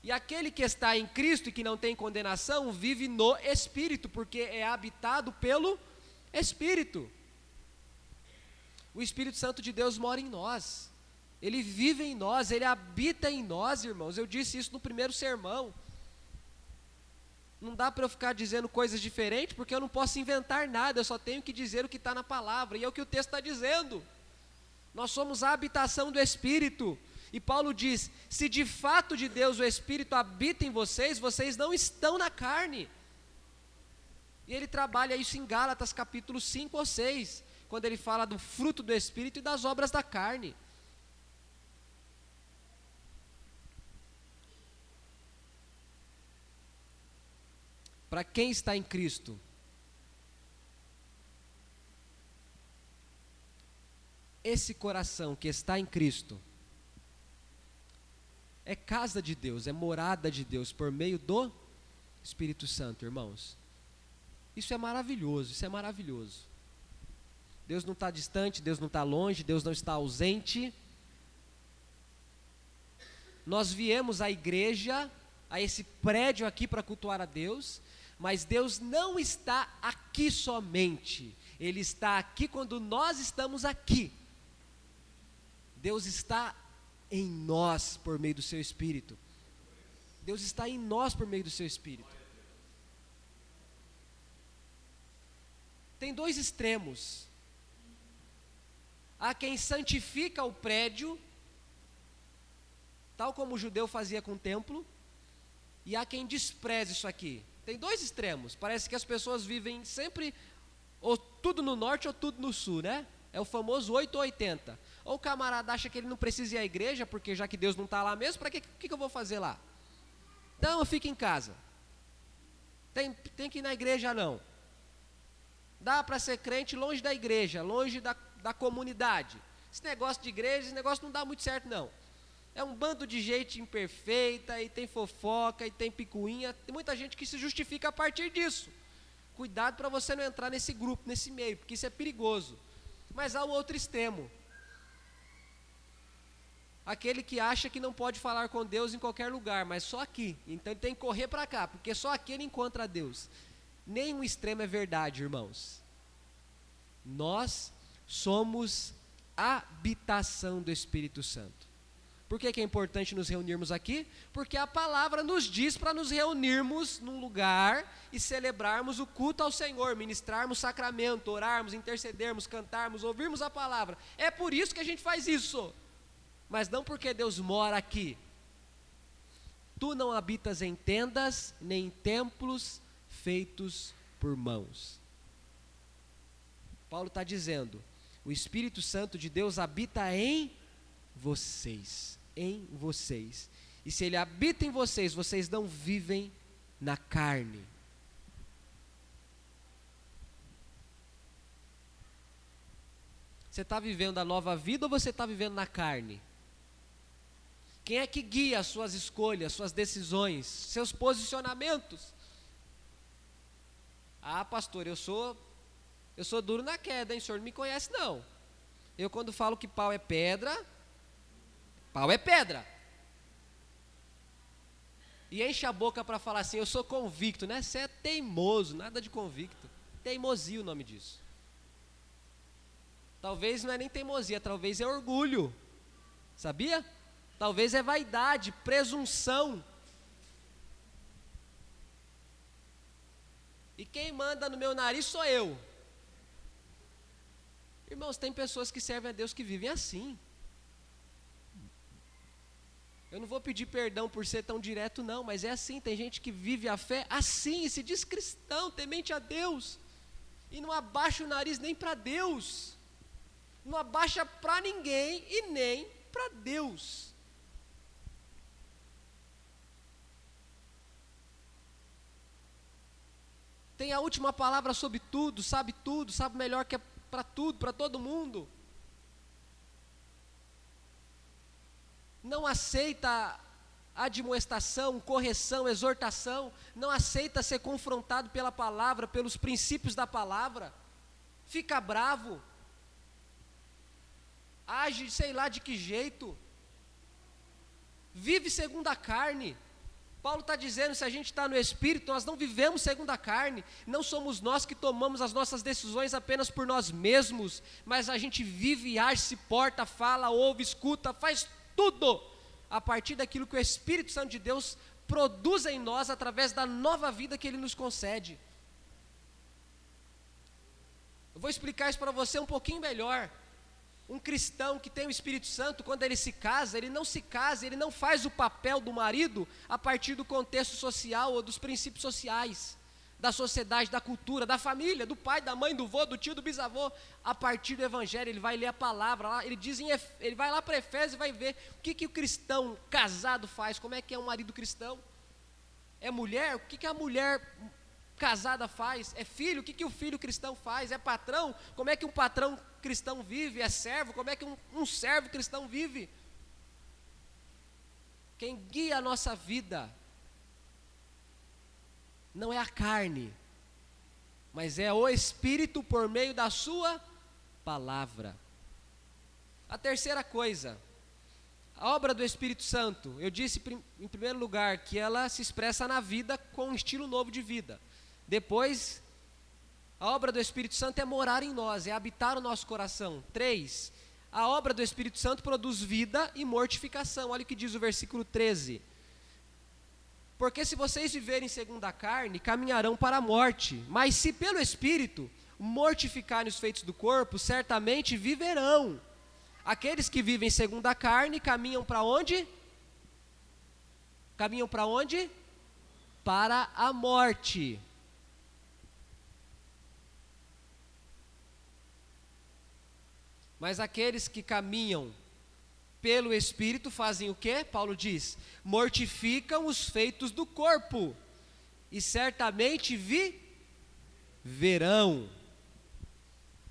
Speaker 1: E aquele que está em Cristo e que não tem condenação, vive no Espírito, porque é habitado pelo Espírito. O Espírito Santo de Deus mora em nós. Ele vive em nós, ele habita em nós, irmãos. Eu disse isso no primeiro sermão. Não dá para eu ficar dizendo coisas diferentes, porque eu não posso inventar nada, eu só tenho que dizer o que está na palavra, e é o que o texto está dizendo. Nós somos a habitação do Espírito. E Paulo diz: se de fato de Deus o Espírito habita em vocês, vocês não estão na carne. E ele trabalha isso em Gálatas capítulo 5 ou 6, quando ele fala do fruto do Espírito e das obras da carne. Para quem está em Cristo? Esse coração que está em Cristo é casa de Deus, é morada de Deus por meio do Espírito Santo, irmãos. Isso é maravilhoso, isso é maravilhoso. Deus não está distante, Deus não está longe, Deus não está ausente. Nós viemos à igreja, a esse prédio aqui para cultuar a Deus, mas Deus não está aqui somente, Ele está aqui quando nós estamos aqui. Deus está em nós por meio do seu Espírito. Deus está em nós por meio do seu Espírito. Tem dois extremos. Há quem santifica o prédio, tal como o judeu fazia com o templo, e há quem despreza isso aqui. Tem dois extremos. Parece que as pessoas vivem sempre ou tudo no norte ou tudo no sul, né? É o famoso 8 ou 80. Ou o camarada acha que ele não precisa ir à igreja, porque já que Deus não está lá mesmo, para que, que, que eu vou fazer lá? Então eu fico em casa. Tem, tem que ir na igreja não. Dá para ser crente longe da igreja, longe da, da comunidade. Esse negócio de igreja, esse negócio não dá muito certo não. É um bando de gente imperfeita, e tem fofoca, e tem picuinha. Tem muita gente que se justifica a partir disso. Cuidado para você não entrar nesse grupo, nesse meio, porque isso é perigoso. Mas há o outro extremo aquele que acha que não pode falar com Deus em qualquer lugar, mas só aqui. Então ele tem que correr para cá, porque só aqui ele encontra Deus. Nenhum extremo é verdade, irmãos. Nós somos habitação do Espírito Santo. Por que, que é importante nos reunirmos aqui? Porque a palavra nos diz para nos reunirmos num lugar e celebrarmos o culto ao Senhor, ministrarmos sacramento, orarmos, intercedermos, cantarmos, ouvirmos a palavra. É por isso que a gente faz isso. Mas não porque Deus mora aqui. Tu não habitas em tendas, nem em templos feitos por mãos. Paulo está dizendo: o Espírito Santo de Deus habita em vocês em vocês. E se ele habita em vocês, vocês não vivem na carne. Você está vivendo a nova vida ou você está vivendo na carne? Quem é que guia as suas escolhas, suas decisões, seus posicionamentos? Ah, pastor, eu sou eu sou duro na queda, hein? O senhor não me conhece não. Eu quando falo que pau é pedra, Pau é pedra. E enche a boca para falar assim: Eu sou convicto, né? Você é teimoso, nada de convicto. Teimosia o nome disso. Talvez não é nem teimosia, talvez é orgulho. Sabia? Talvez é vaidade, presunção. E quem manda no meu nariz sou eu. Irmãos, tem pessoas que servem a Deus que vivem assim. Eu não vou pedir perdão por ser tão direto, não, mas é assim: tem gente que vive a fé assim, se diz cristão, temente a Deus, e não abaixa o nariz nem para Deus, não abaixa para ninguém e nem para Deus. Tem a última palavra sobre tudo, sabe tudo, sabe melhor que é para tudo, para todo mundo. não aceita admoestação, correção, exortação, não aceita ser confrontado pela palavra, pelos princípios da palavra, fica bravo, age sei lá de que jeito, vive segundo a carne. Paulo está dizendo: se a gente está no Espírito, nós não vivemos segundo a carne, não somos nós que tomamos as nossas decisões apenas por nós mesmos, mas a gente vive, age, se porta, fala, ouve, escuta, faz tudo a partir daquilo que o Espírito Santo de Deus produz em nós através da nova vida que ele nos concede. Eu vou explicar isso para você um pouquinho melhor. Um cristão que tem o Espírito Santo, quando ele se casa, ele não se casa, ele não faz o papel do marido a partir do contexto social ou dos princípios sociais da sociedade, da cultura, da família, do pai, da mãe, do vô, do tio, do bisavô. A partir do evangelho, ele vai ler a palavra lá, ele diz em, ele vai lá para Efésios e vai ver o que, que o cristão casado faz, como é que é um marido cristão. É mulher? O que, que a mulher casada faz? É filho? O que, que o filho cristão faz? É patrão? Como é que um patrão cristão vive? É servo? Como é que um, um servo cristão vive? Quem guia a nossa vida não é a carne, mas é o Espírito por meio da Sua palavra. A terceira coisa, a obra do Espírito Santo, eu disse em primeiro lugar que ela se expressa na vida com um estilo novo de vida. Depois, a obra do Espírito Santo é morar em nós, é habitar o nosso coração. Três, a obra do Espírito Santo produz vida e mortificação. Olha o que diz o versículo 13. Porque se vocês viverem segundo a carne, caminharão para a morte. Mas se pelo Espírito mortificarem os feitos do corpo, certamente viverão. Aqueles que vivem segundo a carne caminham para onde? Caminham para onde? Para a morte. Mas aqueles que caminham pelo Espírito fazem o que? Paulo diz: mortificam os feitos do corpo, e certamente viverão.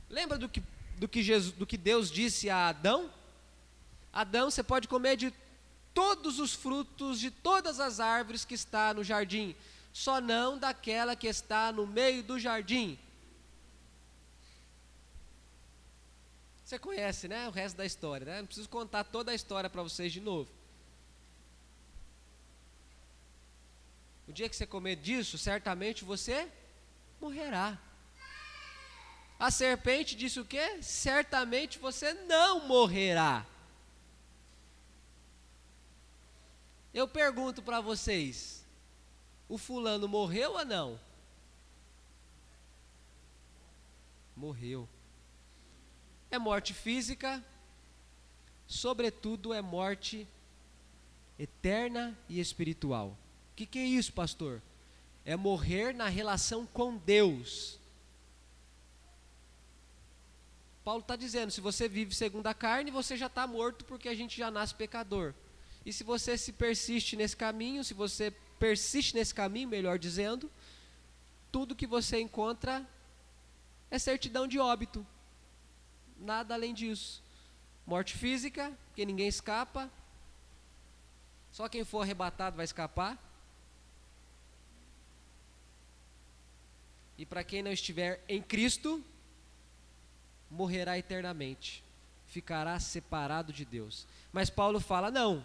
Speaker 1: Lembra do que, do, que Jesus, do que Deus disse a Adão? Adão, você pode comer de todos os frutos de todas as árvores que está no jardim, só não daquela que está no meio do jardim Você conhece, né? O resto da história, né? Não preciso contar toda a história para vocês de novo. O dia que você comer disso, certamente você morrerá. A serpente disse o quê? Certamente você não morrerá. Eu pergunto para vocês: o fulano morreu ou não? Morreu. É morte física, sobretudo é morte eterna e espiritual. O que, que é isso, pastor? É morrer na relação com Deus. Paulo está dizendo: se você vive segundo a carne, você já está morto porque a gente já nasce pecador. E se você se persiste nesse caminho, se você persiste nesse caminho, melhor dizendo, tudo que você encontra é certidão de óbito. Nada além disso. Morte física, que ninguém escapa. Só quem for arrebatado vai escapar. E para quem não estiver em Cristo, morrerá eternamente, ficará separado de Deus. Mas Paulo fala: não,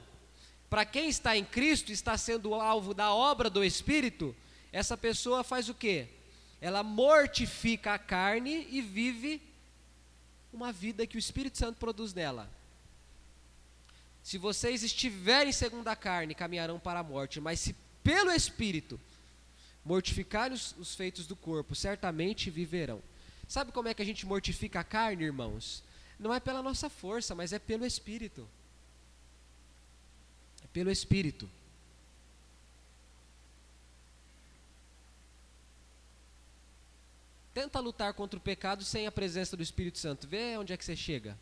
Speaker 1: para quem está em Cristo, está sendo alvo da obra do Espírito, essa pessoa faz o quê? Ela mortifica a carne e vive uma vida que o Espírito Santo produz nela. Se vocês estiverem segundo a carne, caminharão para a morte, mas se pelo Espírito mortificarem os, os feitos do corpo, certamente viverão. Sabe como é que a gente mortifica a carne, irmãos? Não é pela nossa força, mas é pelo Espírito. É pelo Espírito. Tenta lutar contra o pecado sem a presença do Espírito Santo. Vê onde é que você chega.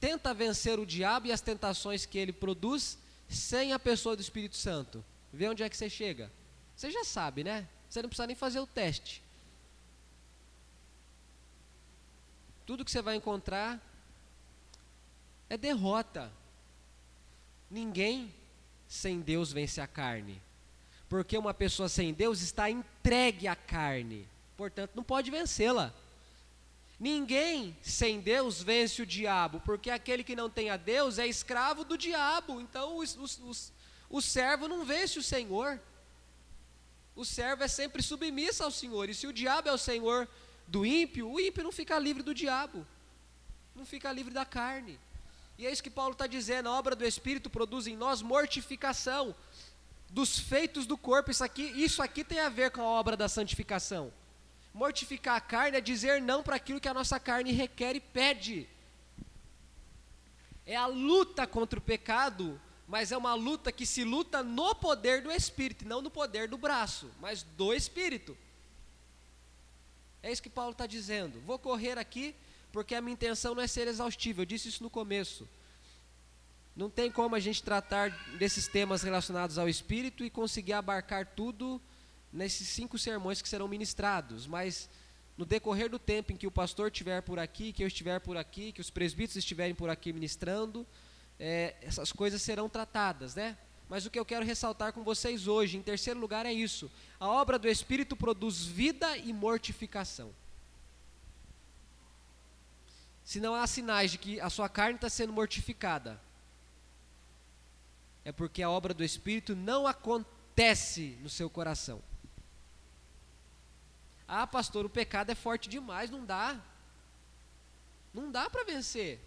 Speaker 1: Tenta vencer o diabo e as tentações que ele produz sem a pessoa do Espírito Santo. Vê onde é que você chega. Você já sabe, né? Você não precisa nem fazer o teste. Tudo que você vai encontrar é derrota. Ninguém sem Deus vence a carne. Porque uma pessoa sem Deus está entregue à carne. Portanto, não pode vencê-la. Ninguém sem Deus vence o diabo, porque aquele que não tem a Deus é escravo do diabo. Então, o, servo não vence o Senhor o servo é sempre submisso ao Senhor. E se o diabo é o Senhor do ímpio, o ímpio não fica livre do diabo, não fica livre da carne. E é isso que Paulo está dizendo: a obra do Espírito produz em nós mortificação dos feitos do corpo. Isso aqui, isso aqui tem a ver com a obra da santificação. Mortificar a carne é dizer não para aquilo que a nossa carne requer e pede. É a luta contra o pecado mas é uma luta que se luta no poder do Espírito, não no poder do braço, mas do Espírito. É isso que Paulo está dizendo. Vou correr aqui, porque a minha intenção não é ser exaustiva, eu disse isso no começo. Não tem como a gente tratar desses temas relacionados ao Espírito e conseguir abarcar tudo nesses cinco sermões que serão ministrados, mas no decorrer do tempo em que o pastor estiver por aqui, que eu estiver por aqui, que os presbíteros estiverem por aqui ministrando, é, essas coisas serão tratadas, né? Mas o que eu quero ressaltar com vocês hoje, em terceiro lugar, é isso: a obra do Espírito produz vida e mortificação. Se não há sinais de que a sua carne está sendo mortificada, é porque a obra do Espírito não acontece no seu coração. Ah, pastor, o pecado é forte demais, não dá. Não dá para vencer.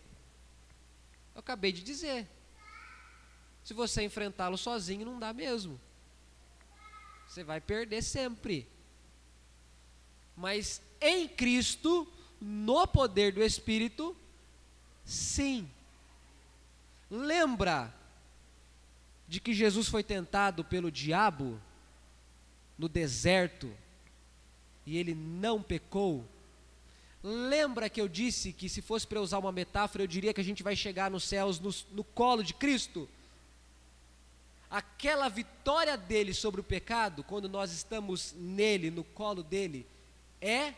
Speaker 1: Eu acabei de dizer. Se você enfrentá-lo sozinho, não dá mesmo. Você vai perder sempre. Mas em Cristo, no poder do Espírito, sim. Lembra de que Jesus foi tentado pelo diabo no deserto e ele não pecou? Lembra que eu disse que se fosse para usar uma metáfora, eu diria que a gente vai chegar nos céus no, no colo de Cristo? Aquela vitória dele sobre o pecado, quando nós estamos nele, no colo dele, é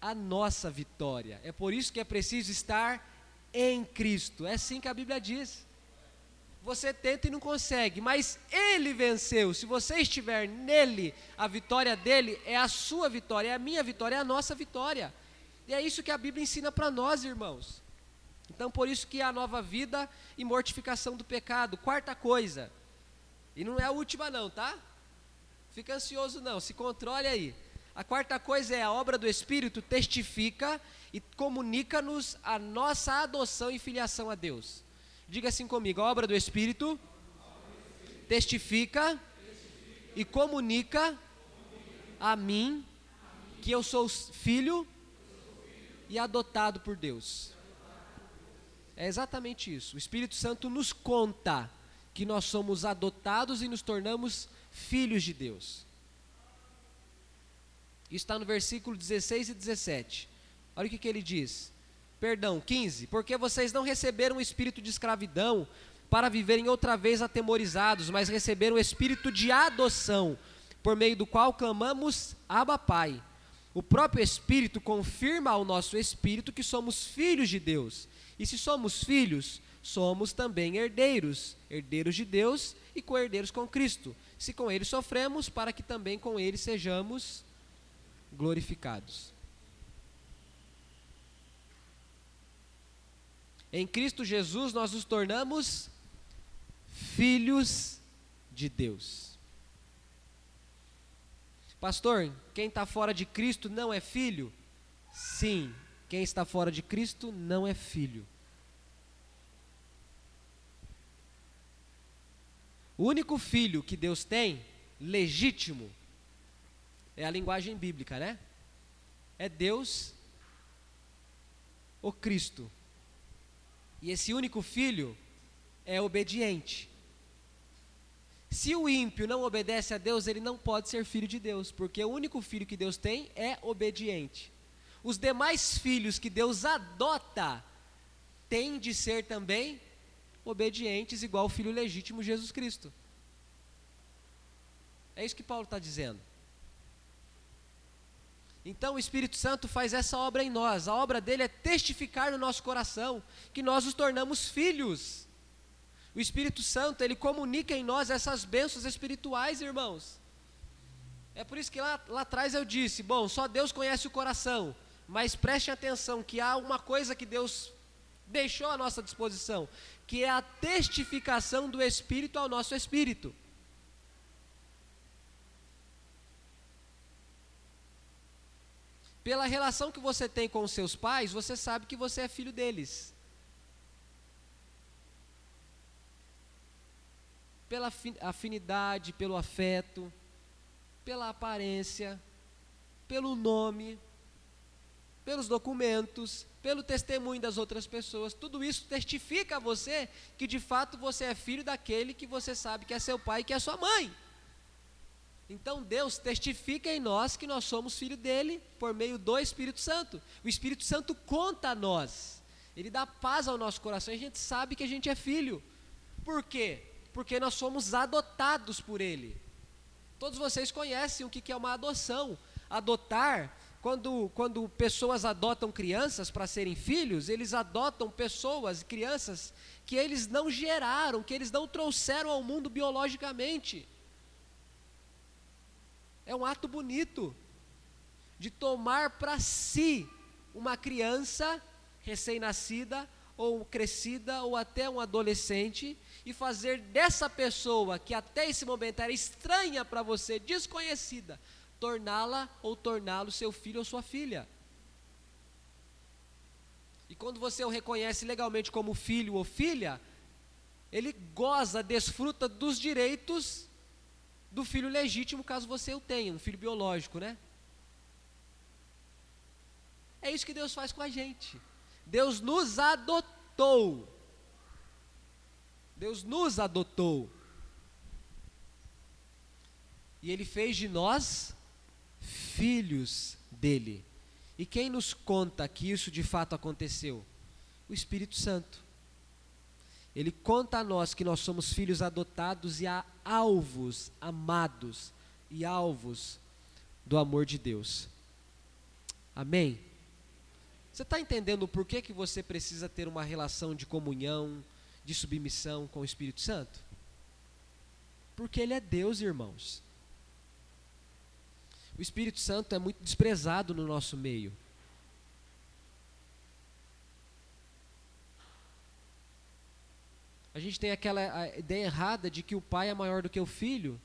Speaker 1: a nossa vitória. É por isso que é preciso estar em Cristo. É assim que a Bíblia diz. Você tenta e não consegue, mas ele venceu. Se você estiver nele, a vitória dele é a sua vitória, é a minha vitória, é a nossa vitória. E é isso que a Bíblia ensina para nós, irmãos. Então, por isso que há nova vida e mortificação do pecado. Quarta coisa, e não é a última não, tá? Fica ansioso não, se controle aí. A quarta coisa é a obra do Espírito testifica e comunica-nos a nossa adoção e filiação a Deus. Diga assim comigo: a obra do Espírito testifica e comunica a mim que eu sou filho e adotado por Deus. É exatamente isso. O Espírito Santo nos conta que nós somos adotados e nos tornamos filhos de Deus. Isso está no versículo 16 e 17. Olha o que, que ele diz. Perdão, 15. Porque vocês não receberam o espírito de escravidão para viverem outra vez atemorizados, mas receberam o espírito de adoção, por meio do qual clamamos Abba Pai. O próprio Espírito confirma ao nosso espírito que somos filhos de Deus. E se somos filhos, somos também herdeiros, herdeiros de Deus e co-herdeiros com Cristo. Se com ele sofremos, para que também com ele sejamos glorificados. Em Cristo Jesus nós nos tornamos filhos de Deus. Pastor, quem está fora de Cristo não é filho? Sim, quem está fora de Cristo não é filho. O único filho que Deus tem, legítimo, é a linguagem bíblica, né? É Deus, o Cristo. E esse único filho é obediente. Se o ímpio não obedece a Deus, ele não pode ser filho de Deus, porque o único filho que Deus tem é obediente. Os demais filhos que Deus adota têm de ser também obedientes, igual o filho legítimo Jesus Cristo. É isso que Paulo está dizendo. Então o Espírito Santo faz essa obra em nós. A obra dele é testificar no nosso coração que nós nos tornamos filhos. O Espírito Santo, ele comunica em nós essas bênçãos espirituais, irmãos. É por isso que lá, lá atrás eu disse: bom, só Deus conhece o coração, mas preste atenção que há uma coisa que Deus deixou à nossa disposição, que é a testificação do Espírito ao nosso espírito. Pela relação que você tem com os seus pais, você sabe que você é filho deles. Pela afinidade, pelo afeto, pela aparência, pelo nome, pelos documentos, pelo testemunho das outras pessoas, tudo isso testifica a você que de fato você é filho daquele que você sabe que é seu pai e que é sua mãe. Então Deus testifica em nós que nós somos filho dele por meio do Espírito Santo. O Espírito Santo conta a nós. Ele dá paz ao nosso coração e a gente sabe que a gente é filho. Por quê? Porque nós somos adotados por ele. Todos vocês conhecem o que é uma adoção. Adotar quando, quando pessoas adotam crianças para serem filhos, eles adotam pessoas, crianças, que eles não geraram, que eles não trouxeram ao mundo biologicamente. É um ato bonito de tomar para si uma criança recém-nascida, ou crescida, ou até um adolescente, e fazer dessa pessoa, que até esse momento era estranha para você, desconhecida, torná-la ou torná-lo seu filho ou sua filha. E quando você o reconhece legalmente como filho ou filha, ele goza, desfruta dos direitos do filho legítimo, caso você o tenha, um filho biológico, né? É isso que Deus faz com a gente. Deus nos adotou. Deus nos adotou. E Ele fez de nós filhos dele. E quem nos conta que isso de fato aconteceu? O Espírito Santo. Ele conta a nós que nós somos filhos adotados e alvos, amados e alvos do amor de Deus. Amém? Você está entendendo o porquê que você precisa ter uma relação de comunhão, de submissão com o Espírito Santo? Porque Ele é Deus, irmãos. O Espírito Santo é muito desprezado no nosso meio. A gente tem aquela ideia errada de que o pai é maior do que o filho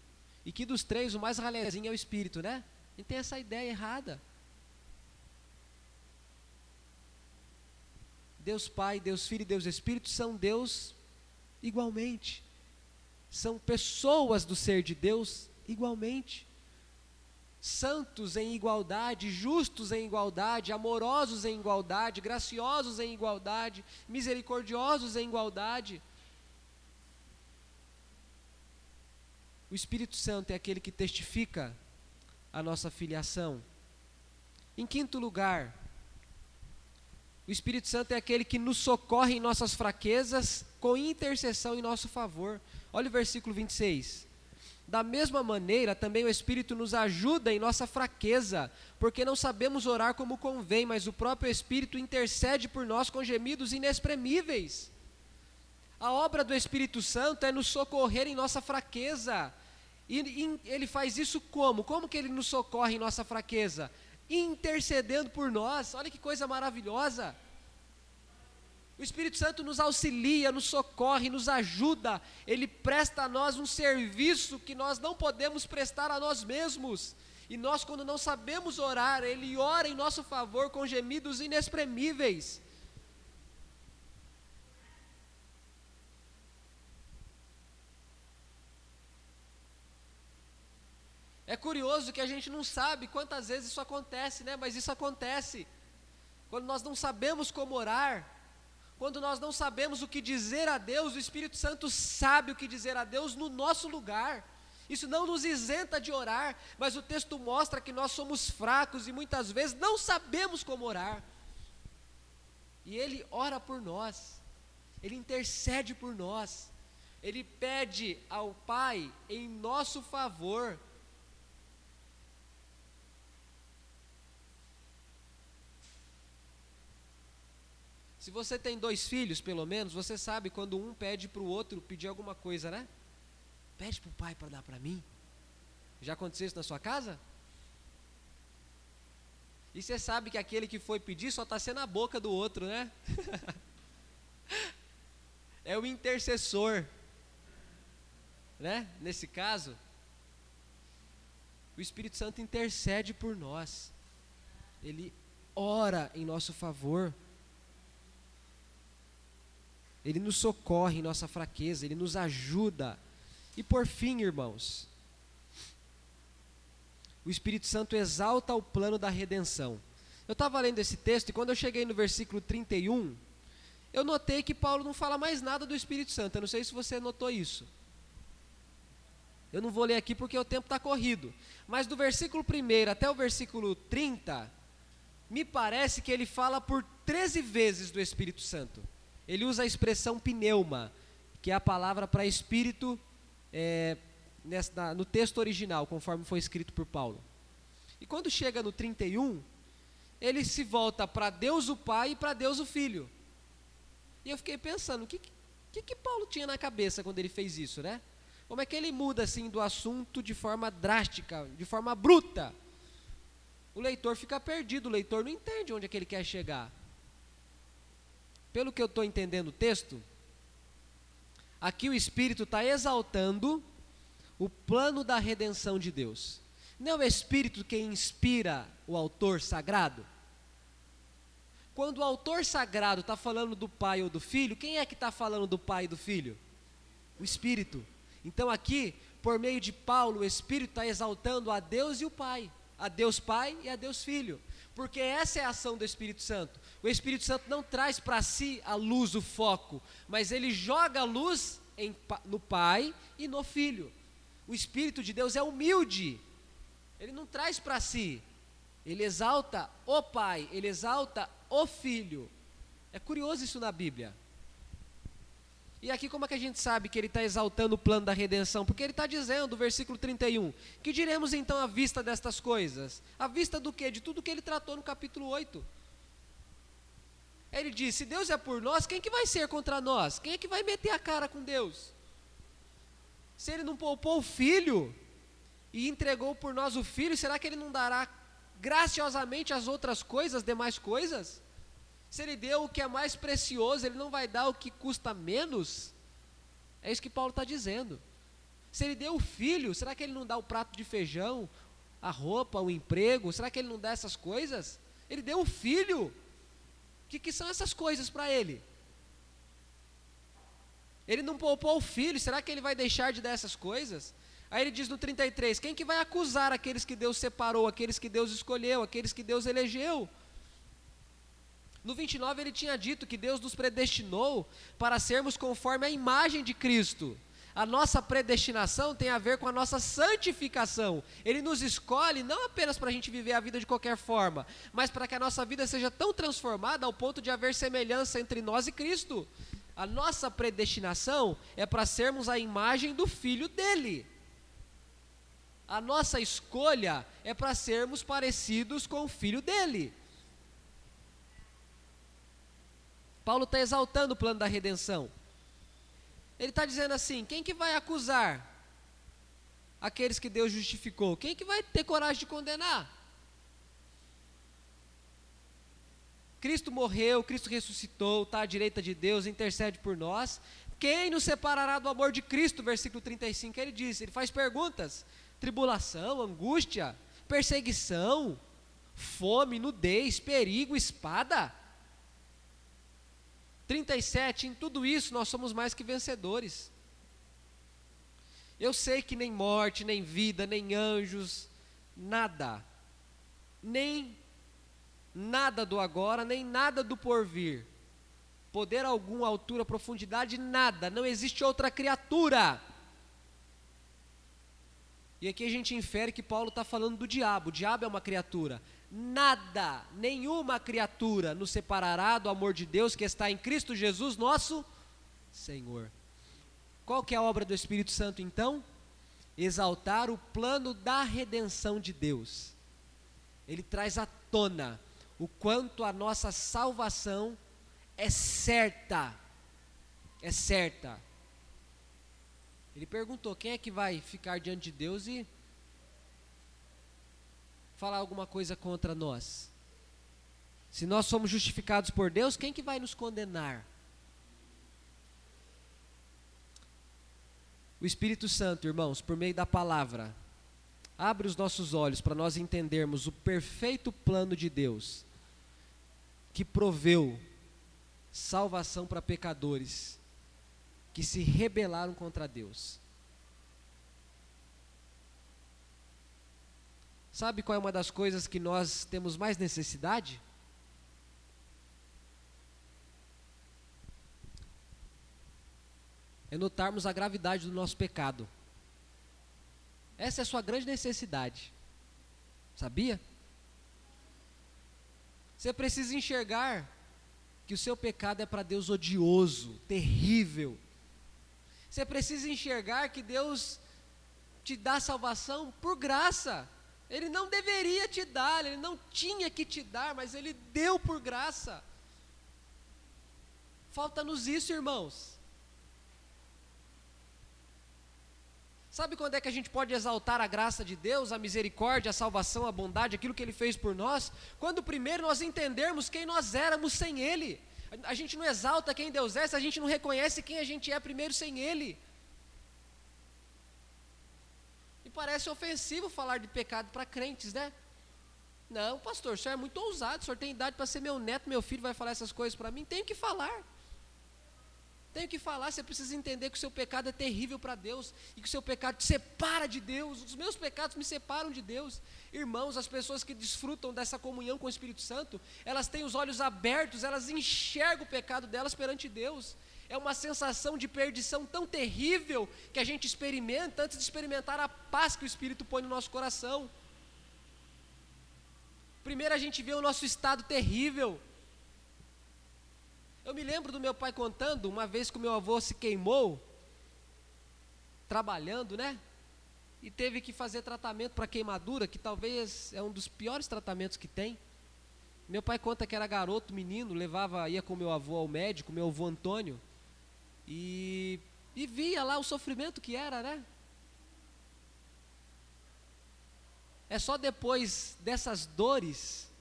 Speaker 1: e que dos três o mais ralezinho é o espírito, né? A gente tem essa ideia errada. Deus Pai, Deus Filho e Deus Espírito são Deus igualmente. São pessoas do ser de Deus igualmente. Santos em igualdade, justos em igualdade, amorosos em igualdade, graciosos em igualdade, misericordiosos em igualdade. O Espírito Santo é aquele que testifica a nossa filiação. Em quinto lugar, o Espírito Santo é aquele que nos socorre em nossas fraquezas, com intercessão em nosso favor. Olha o versículo 26. Da mesma maneira, também o Espírito nos ajuda em nossa fraqueza, porque não sabemos orar como convém, mas o próprio Espírito intercede por nós com gemidos inexprimíveis. A obra do Espírito Santo é nos socorrer em nossa fraqueza. E, ele faz isso como? Como que ele nos socorre em nossa fraqueza? Intercedendo por nós. Olha que coisa maravilhosa. O Espírito Santo nos auxilia, nos socorre, nos ajuda. Ele presta a nós um serviço que nós não podemos prestar a nós mesmos. E nós, quando não sabemos orar, Ele ora em nosso favor com gemidos inexprimíveis. É curioso que a gente não sabe quantas vezes isso acontece, né? Mas isso acontece. Quando nós não sabemos como orar, quando nós não sabemos o que dizer a Deus, o Espírito Santo sabe o que dizer a Deus no nosso lugar. Isso não nos isenta de orar, mas o texto mostra que nós somos fracos e muitas vezes não sabemos como orar. E Ele ora por nós, Ele intercede por nós, Ele pede ao Pai em nosso favor Se você tem dois filhos, pelo menos, você sabe quando um pede para o outro pedir alguma coisa, né? Pede para o pai para dar para mim. Já aconteceu isso na sua casa? E você sabe que aquele que foi pedir só está sendo a boca do outro, né? [LAUGHS] é o intercessor. Né? Nesse caso, o Espírito Santo intercede por nós. Ele ora em nosso favor. Ele nos socorre em nossa fraqueza, ele nos ajuda. E por fim, irmãos, o Espírito Santo exalta o plano da redenção. Eu estava lendo esse texto e quando eu cheguei no versículo 31, eu notei que Paulo não fala mais nada do Espírito Santo. Eu não sei se você notou isso. Eu não vou ler aqui porque o tempo está corrido. Mas do versículo 1 até o versículo 30, me parece que ele fala por 13 vezes do Espírito Santo ele usa a expressão pneuma, que é a palavra para espírito é, nessa, no texto original, conforme foi escrito por Paulo. E quando chega no 31, ele se volta para Deus o Pai e para Deus o Filho. E eu fiquei pensando, o que, que, que Paulo tinha na cabeça quando ele fez isso, né? Como é que ele muda assim do assunto de forma drástica, de forma bruta? O leitor fica perdido, o leitor não entende onde é que ele quer chegar. Pelo que eu estou entendendo o texto, aqui o Espírito está exaltando o plano da redenção de Deus. Não é o Espírito quem inspira o autor sagrado? Quando o autor sagrado está falando do pai ou do filho, quem é que está falando do pai e do filho? O Espírito. Então aqui, por meio de Paulo, o Espírito está exaltando a Deus e o Pai, a Deus Pai e a Deus Filho, porque essa é a ação do Espírito Santo. O Espírito Santo não traz para si a luz, o foco, mas ele joga a luz em, no Pai e no Filho. O Espírito de Deus é humilde, ele não traz para si, ele exalta o Pai, ele exalta o Filho. É curioso isso na Bíblia. E aqui, como é que a gente sabe que ele está exaltando o plano da redenção? Porque ele está dizendo, versículo 31, que diremos então à vista destas coisas? À vista do que? De tudo que ele tratou no capítulo 8. Ele diz: se Deus é por nós, quem que vai ser contra nós? Quem é que vai meter a cara com Deus? Se ele não poupou o filho e entregou por nós o filho, será que ele não dará graciosamente as outras coisas, as demais coisas? Se ele deu o que é mais precioso, ele não vai dar o que custa menos? É isso que Paulo está dizendo. Se ele deu o filho, será que ele não dá o prato de feijão, a roupa, o emprego? Será que ele não dá essas coisas? Ele deu o filho que, que são essas coisas para ele? Ele não poupou o filho, será que ele vai deixar de dar essas coisas? Aí ele diz no 33: Quem que vai acusar aqueles que Deus separou, aqueles que Deus escolheu, aqueles que Deus elegeu? No 29 ele tinha dito que Deus nos predestinou para sermos conforme a imagem de Cristo. A nossa predestinação tem a ver com a nossa santificação. Ele nos escolhe não apenas para a gente viver a vida de qualquer forma, mas para que a nossa vida seja tão transformada ao ponto de haver semelhança entre nós e Cristo. A nossa predestinação é para sermos a imagem do Filho dele. A nossa escolha é para sermos parecidos com o Filho dele. Paulo está exaltando o plano da redenção. Ele está dizendo assim: quem que vai acusar aqueles que Deus justificou? Quem que vai ter coragem de condenar? Cristo morreu, Cristo ressuscitou, está à direita de Deus, intercede por nós. Quem nos separará do amor de Cristo? Versículo 35, ele diz, ele faz perguntas: tribulação, angústia, perseguição, fome, nudez, perigo, espada. 37, em tudo isso nós somos mais que vencedores. Eu sei que nem morte, nem vida, nem anjos, nada, nem nada do agora, nem nada do porvir, poder algum, altura, profundidade, nada, não existe outra criatura. E aqui a gente infere que Paulo está falando do diabo, o diabo é uma criatura nada, nenhuma criatura nos separará do amor de Deus que está em Cristo Jesus, nosso Senhor. Qual que é a obra do Espírito Santo então? Exaltar o plano da redenção de Deus. Ele traz à tona o quanto a nossa salvação é certa. É certa. Ele perguntou: quem é que vai ficar diante de Deus e falar alguma coisa contra nós? Se nós somos justificados por Deus, quem que vai nos condenar? O Espírito Santo, irmãos, por meio da palavra, abre os nossos olhos para nós entendermos o perfeito plano de Deus, que proveu salvação para pecadores que se rebelaram contra Deus. Sabe qual é uma das coisas que nós temos mais necessidade? É notarmos a gravidade do nosso pecado. Essa é a sua grande necessidade. Sabia? Você precisa enxergar que o seu pecado é para Deus odioso, terrível. Você precisa enxergar que Deus te dá salvação por graça. Ele não deveria te dar, ele não tinha que te dar, mas ele deu por graça. Falta-nos isso, irmãos. Sabe quando é que a gente pode exaltar a graça de Deus, a misericórdia, a salvação, a bondade, aquilo que Ele fez por nós? Quando primeiro nós entendermos quem nós éramos sem Ele. A gente não exalta quem Deus é se a gente não reconhece quem a gente é primeiro sem Ele. Parece ofensivo falar de pecado para crentes, né? Não, pastor, o senhor é muito ousado, o senhor tem idade para ser meu neto, meu filho vai falar essas coisas para mim. Tenho que falar. Tenho que falar, você precisa entender que o seu pecado é terrível para Deus e que o seu pecado te separa de Deus. Os meus pecados me separam de Deus. Irmãos, as pessoas que desfrutam dessa comunhão com o Espírito Santo, elas têm os olhos abertos, elas enxergam o pecado delas perante Deus é uma sensação de perdição tão terrível que a gente experimenta antes de experimentar a paz que o Espírito põe no nosso coração. Primeiro a gente vê o nosso estado terrível. Eu me lembro do meu pai contando uma vez que o meu avô se queimou, trabalhando, né? E teve que fazer tratamento para queimadura, que talvez é um dos piores tratamentos que tem. Meu pai conta que era garoto, menino, levava, ia com meu avô ao médico, meu avô Antônio. E, e via lá o sofrimento que era, né? É só depois dessas dores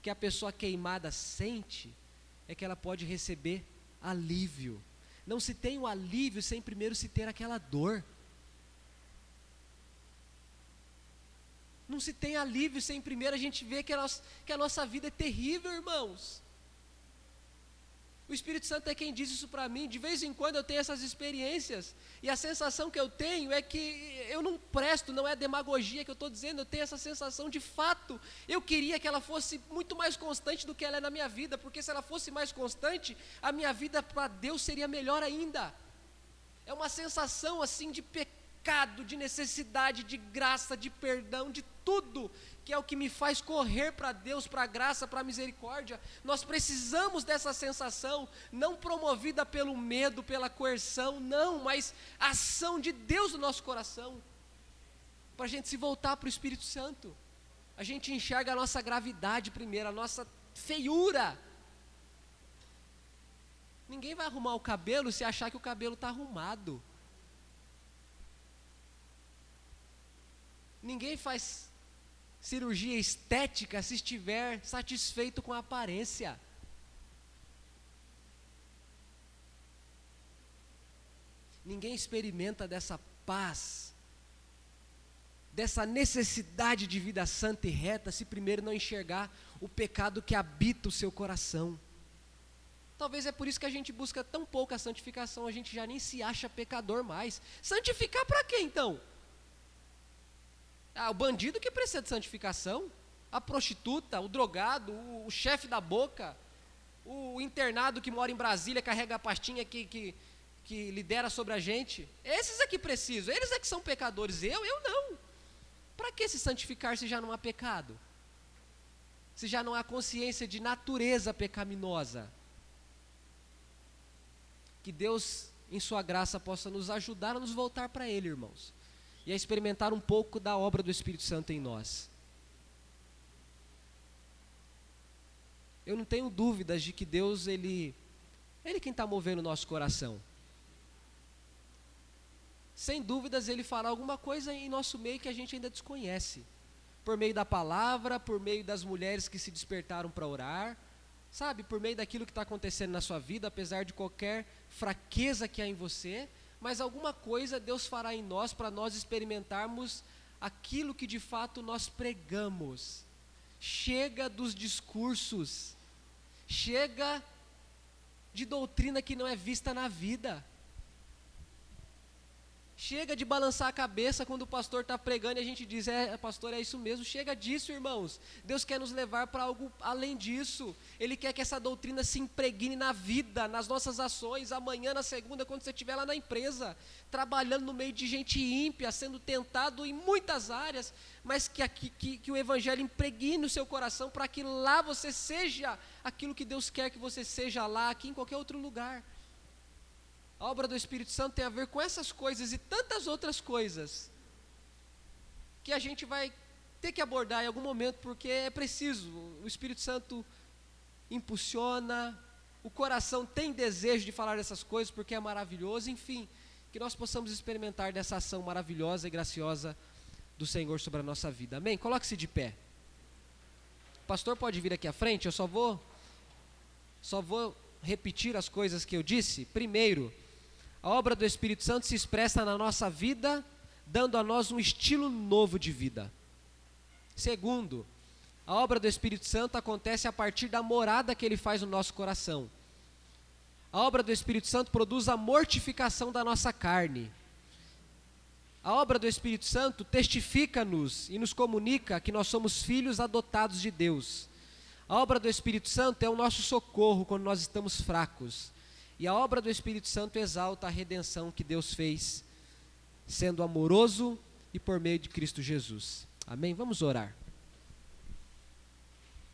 Speaker 1: que a pessoa queimada sente, é que ela pode receber alívio. Não se tem o alívio sem primeiro se ter aquela dor. Não se tem alívio sem primeiro a gente ver que a nossa, que a nossa vida é terrível, irmãos. O Espírito Santo é quem diz isso para mim. De vez em quando eu tenho essas experiências. E a sensação que eu tenho é que eu não presto, não é demagogia que eu estou dizendo, eu tenho essa sensação de fato. Eu queria que ela fosse muito mais constante do que ela é na minha vida, porque se ela fosse mais constante, a minha vida para Deus seria melhor ainda. É uma sensação assim de pecado, de necessidade, de graça, de perdão, de tudo que é o que me faz correr para Deus, para a graça, para a misericórdia. Nós precisamos dessa sensação, não promovida pelo medo, pela coerção, não, mas ação de Deus no nosso coração, para a gente se voltar para o Espírito Santo. A gente enxerga a nossa gravidade primeiro, a nossa feiura. Ninguém vai arrumar o cabelo se achar que o cabelo está arrumado. Ninguém faz cirurgia estética se estiver satisfeito com a aparência. Ninguém experimenta dessa paz, dessa necessidade de vida santa e reta, se primeiro não enxergar o pecado que habita o seu coração. Talvez é por isso que a gente busca tão pouca santificação, a gente já nem se acha pecador mais. Santificar para quê então? Ah, o bandido que precisa de santificação, a prostituta, o drogado, o, o chefe da boca, o internado que mora em Brasília, carrega a pastinha que, que, que lidera sobre a gente. Esses é que precisam, eles é que são pecadores, eu, eu não. Para que se santificar se já não há pecado? Se já não há consciência de natureza pecaminosa? Que Deus, em Sua graça, possa nos ajudar a nos voltar para Ele, irmãos e a experimentar um pouco da obra do Espírito Santo em nós. Eu não tenho dúvidas de que Deus, Ele, Ele quem está movendo o nosso coração. Sem dúvidas, Ele fará alguma coisa em nosso meio que a gente ainda desconhece. Por meio da palavra, por meio das mulheres que se despertaram para orar, sabe, por meio daquilo que está acontecendo na sua vida, apesar de qualquer fraqueza que há em você, mas alguma coisa Deus fará em nós para nós experimentarmos aquilo que de fato nós pregamos. Chega dos discursos, chega de doutrina que não é vista na vida. Chega de balançar a cabeça quando o pastor está pregando e a gente diz: É, pastor, é isso mesmo. Chega disso, irmãos. Deus quer nos levar para algo além disso. Ele quer que essa doutrina se impregne na vida, nas nossas ações. Amanhã, na segunda, quando você estiver lá na empresa, trabalhando no meio de gente ímpia, sendo tentado em muitas áreas, mas que, que, que o Evangelho impregne o seu coração para que lá você seja aquilo que Deus quer que você seja lá, aqui em qualquer outro lugar. A obra do Espírito Santo tem a ver com essas coisas e tantas outras coisas que a gente vai ter que abordar em algum momento, porque é preciso. O Espírito Santo impulsiona, o coração tem desejo de falar dessas coisas porque é maravilhoso, enfim, que nós possamos experimentar dessa ação maravilhosa e graciosa do Senhor sobre a nossa vida. Amém? Coloque-se de pé. O pastor pode vir aqui à frente, eu só vou só vou repetir as coisas que eu disse. Primeiro, a obra do Espírito Santo se expressa na nossa vida, dando a nós um estilo novo de vida. Segundo, a obra do Espírito Santo acontece a partir da morada que ele faz no nosso coração. A obra do Espírito Santo produz a mortificação da nossa carne. A obra do Espírito Santo testifica-nos e nos comunica que nós somos filhos adotados de Deus. A obra do Espírito Santo é o nosso socorro quando nós estamos fracos. E a obra do Espírito Santo exalta a redenção que Deus fez, sendo amoroso e por meio de Cristo Jesus. Amém? Vamos orar.